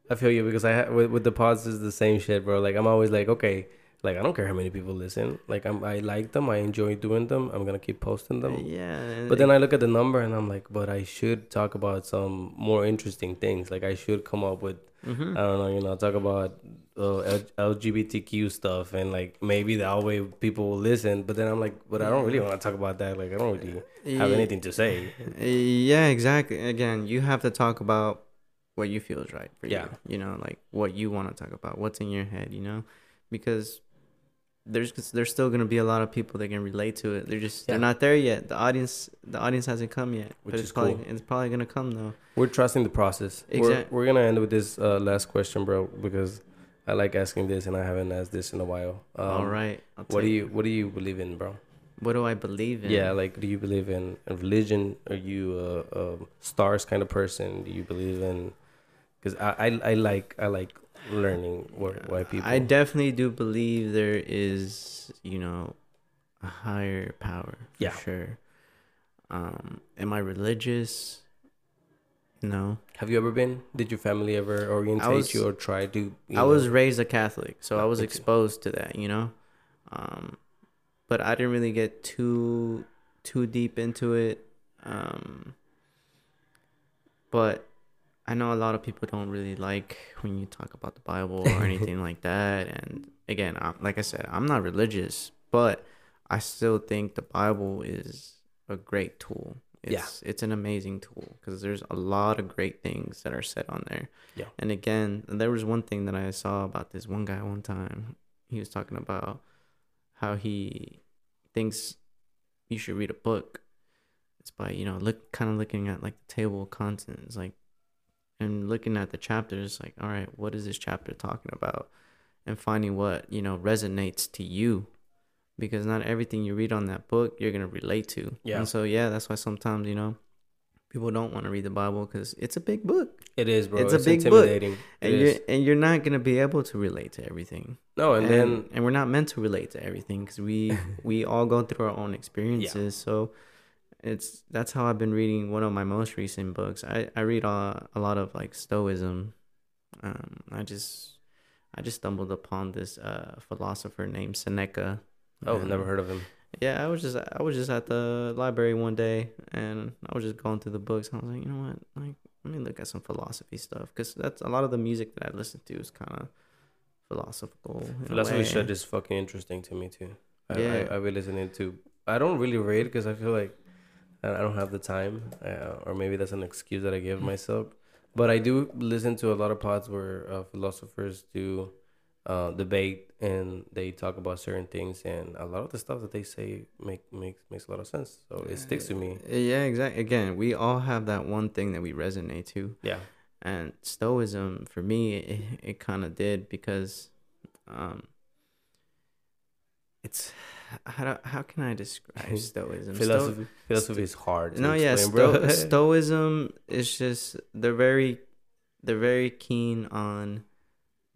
I feel you because I ha- with, with the pods is the same shit, bro. Like I'm always like, okay, like I don't care how many people listen. Like I'm I like them, I enjoy doing them. I'm gonna keep posting them.
yeah
But then I look at the number and I'm like, but I should talk about some more interesting things. Like I should come up with,
Mhm.
I don't know, you know, talk about uh, LGBTQ stuff and like maybe that way people will listen. But then I'm like, but I don't really want to talk about that. Like I don't really have anything to say.
yeah exactly again you have to talk about what you feel is right for
Yeah.
you you know like what you want to talk about what's in your head you know because there's there's still gonna be a lot of people that can relate to it they're just
Yeah.
they're not there yet the audience the audience hasn't come yet
Which
but it's
is
probably
cool.
it's probably gonna come though
We're trusting the process. We're, we're gonna end with this uh, last question, bro, because I like asking this and I haven't asked this in a while. Um,
all right
What do you What do you believe in, bro?
what do i believe in
Yeah, like, do you believe in in religion? Are you a, a stars kind of person? Do you believe in? Because I, I I like I like learning why, why people.
I definitely do believe there is, you know, a higher power. For
Yeah.
sure. Um, am I religious? No.
Have you ever been? Did your family ever orientate
was-
you or try to?
I was raised a Catholic, so I was exposed to that, you know. Um, but I didn't really get too too deep into it. Um, but I know a lot of people don't really like when you talk about the Bible or anything like that. And again, i like I said, I'm not religious, but I still think the Bible is a great tool. It's, yeah. it's an amazing tool because there's a lot of great things that are said on there.
Yeah.
And again, there was one thing that I saw about this one guy one time. He was talking about how he thinks you should read a book. It's by, you know, look kind of looking at like the table of contents, like and looking at the chapters like all right what is this chapter talking about? And finding what you know resonates to you. Because not everything you read on that book you're going to relate to.
Yeah.
And so yeah that's why sometimes you know people don't want to read the bible because it's a big book.
It is bro.
It's, it's a big book. and you're and you're not going to be able to relate to everything.
No and, and then
and we're not meant to relate to everything because we we all go through our own experiences. Yeah. so it's that's how I've been reading one of my most recent books. I I read a, a lot of like Stoicism. Um, I just I just stumbled upon this uh philosopher named Seneca.
Oh, um, never heard of him.
Yeah, I was just I was just at the library one day and I was just going through the books. I was like, you know what, like let me look at some philosophy stuff because that's a lot of the music that I listen to is kind of philosophical.
Philosophy shit is fucking interesting to me too. I, yeah. I, I've been listening to. I don't really read because I feel like I don't have the time, uh, or maybe that's an excuse that I give myself. But I do listen to a lot of pods where uh, philosophers do uh, debate and they talk about certain things, and a lot of the stuff that they say make makes makes a lot of sense. So it sticks to me.
Yeah, exactly. Again, we all have that one thing that we resonate to.
Yeah.
And Stoicism, for me, it, it kind of did because, um, it's how do, how can I describe Stoicism?
philosophy Sto- philosophy is hard.
no, yeah, Sto- Stoicism is just they're very they're very keen on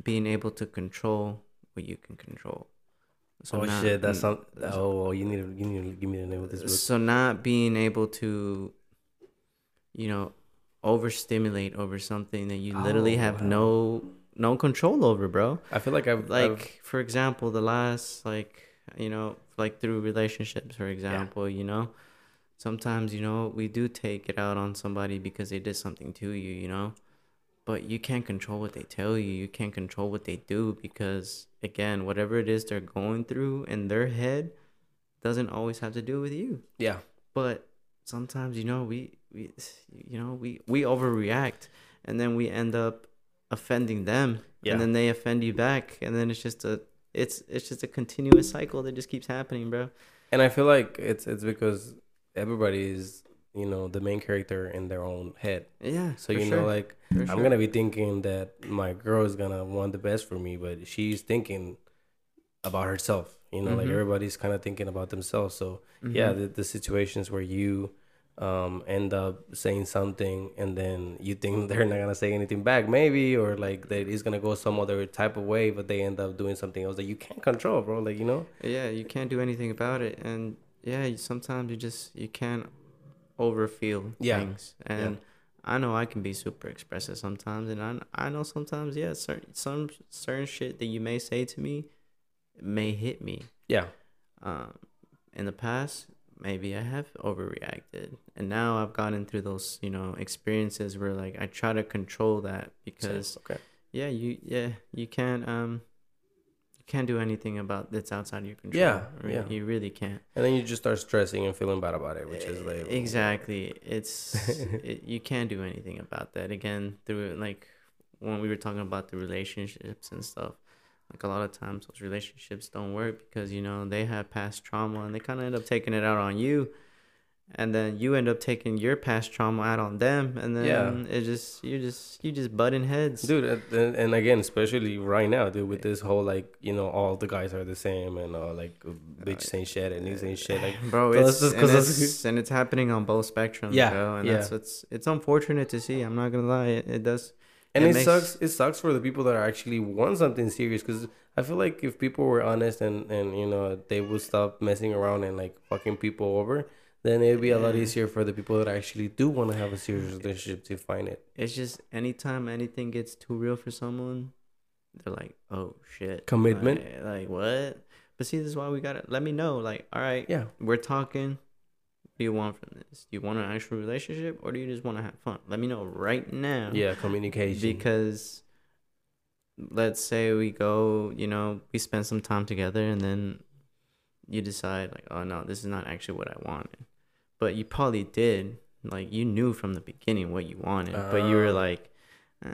being able to control what you can control.
So oh not, shit, that's some. Oh, you need to you need to give me the name of this book.
So not being able to, you know, overstimulate over something that you oh, literally have wow. no no control over, bro.
I feel like I've
like
I've...
for example, the last like you know like through relationships for example yeah. you know? Sometimes you know we do take it out on somebody because they did something to you you know? But you can't control what they tell you. You can't control what they do because again whatever it is they're going through in their head doesn't always have to do with you.
Yeah.
But sometimes you know we we you know we we overreact and then we end up offending them. Yeah. and then they offend you back. And then it's just a it's it's just a continuous cycle that just keeps happening, bro.
And I feel like it's it's because everybody is you know the main character in their own head.
Yeah.
So you sure. know, like for I'm sure. gonna be thinking that my girl is gonna want the best for me, but she's thinking about herself. You know, mm-hmm. like everybody's kind of thinking about themselves. So mm-hmm. yeah, the, the situations where you um, end up saying something and then you think they're not gonna say anything back maybe or like that it's gonna go some other type of way but they end up doing something else that you can't control bro like you know
yeah you can't do anything about it and yeah sometimes you just you can't overfeel yeah. things and yeah. I know I can be super expressive sometimes and I, I know sometimes yeah certain some certain shit that you may say to me may hit me
yeah
um in the past maybe I have overreacted. And now I've gotten through those, you know, experiences where like I try to control that because
okay.
yeah, you yeah, you can't um you can't do anything about that's outside your control.
Yeah, yeah.
You really can't.
And then you just start stressing and feeling bad about it, which is like
Exactly. It's it, you can't do anything about that. Again, through like when we were talking about the relationships and stuff like a lot of times those relationships don't work because you know they have past trauma and they kind of end up taking it out on you and then you end up taking your past trauma out on them and then yeah. it just you just you just butting heads
dude and, and again especially right now dude with this whole like you know all the guys are the same and uh, like bitch saying shit and he's saying shit like
bro it's, just, and, it's and it's happening on both spectrums yeah bro, and yeah. that's it's it's unfortunate to see i'm not gonna lie it, it does
and it, it makes... sucks. It sucks for the people that are actually want something serious because I feel like if people were honest and and you know they would stop messing around and like fucking people over, then it'd be a lot easier for the people that actually do want to have a serious relationship to find it.
It's just anytime anything gets too real for someone, they're like, "Oh shit,
commitment."
Like, like what? But see, this is why we gotta let me know. Like, all right,
yeah,
we're talking. Do you want from this? Do you want an actual relationship or do you just want to have fun? Let me know right now.
Yeah, communication.
Because let's say we go, you know, we spend some time together and then you decide like, oh no, this is not actually what I wanted. But you probably did. Like you knew from the beginning what you wanted, but you were
Oh.
like, uh,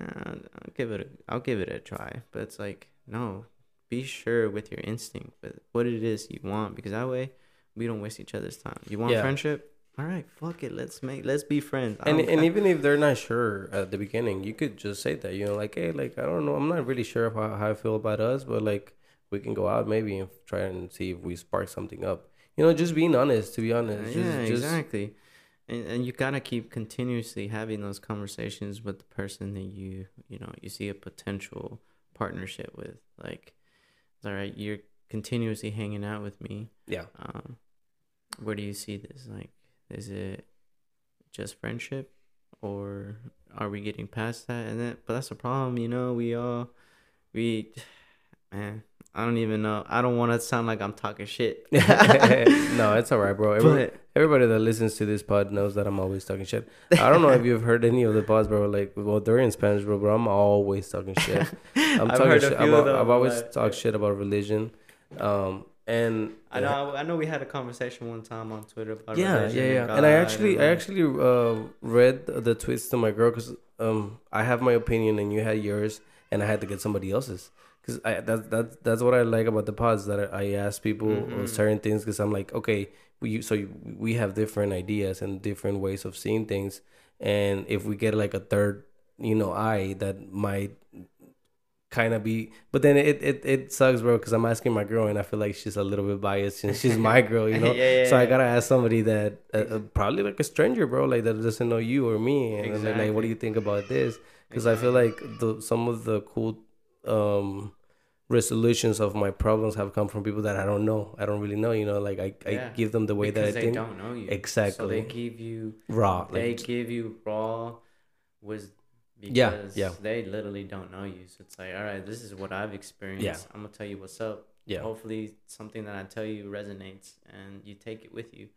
I'll give it a, I'll give it a try. But it's like, no, be sure with your instinct with what it is you want because that way we don't waste each other's time. You want
Yeah.
friendship? All right, fuck it. Let's make let's be friends. I
and and
I-
even if they're not sure at the beginning, you could just say that. You know, like, hey, like I don't know, I'm not really sure how, how I feel about us, but like we can go out maybe and try and see if we spark something up. You know, just being honest. To be honest,
yeah,
just, just
exactly. And and you gotta keep continuously having those conversations with the person that you you know you see a potential partnership with. Like, all right, you're continuously hanging out with me.
yeah,
Um, where do you see this? Like, is it just friendship, or are we getting past that? And then, but that's the problem, you know. We all, we, man, I don't even know. I don't want to sound like I'm talking shit.
no, it's all right, bro. Every,
but
everybody that listens to this pod knows that I'm always talking shit. I don't know if you've heard any of the pods, bro. Like, well, they're in Spanish, bro. But I'm always talking shit. I'm
I've
talking
heard a
shit.
few
About,
of them,
I've always
but-
talked shit about religion, um, and
I know. I know. We had a conversation one time on Twitter about
yeah, yeah, yeah.
and
And I
God
actually, I actually uh, read the tweets to my girl because um, I have my opinion and you had yours, and I had to get somebody else's. Because I that's that's that's what I like about the pods that I, I ask people
Mhm.
certain things because I'm like, okay, we so we have different ideas and different ways of seeing things, and if we get like a third, you know, eye that might kind of be but then it it, it sucks bro because i'm asking my girl and i feel like she's a little bit biased and she's my girl you know
Yeah, yeah,
so i gotta ask somebody that uh, uh, probably like a stranger bro like that doesn't know you or me and then like what do you think about this because i feel like the some of the cool um resolutions of my problems have come from people that i don't know i don't really know you know like i, I
Yeah.
give them the way
because
that i
they
think
don't know you. exactly So
Exactly.
they give you.
raw
They
like
give you raw wisdom. Because
Yeah, yeah.
They literally don't know you, so it's like, all right, this is what I've experienced.
Yeah.
I'm gonna tell you what's up.
yeah
Hopefully, something that I tell you resonates and you take it with you.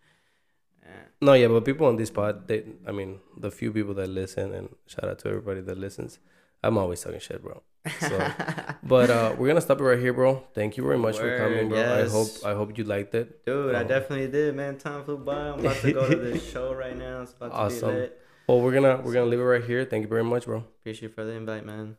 No, yeah, but people on this pod, they, I mean, the few people that listen, and shout out to everybody that listens. I'm always talking shit, bro. So, but uh, we're gonna stop it right here, bro. Thank you very much for coming,
Word,
bro. I hope I hope you liked it.
Dude, I
Um,
definitely did, man. Time flew by. I'm about to go to this show right now. It's about to
Awesome.
be lit.
Well, we're gonna we're gonna leave it right here. Thank you very much, bro.
Appreciate you for the invite, man.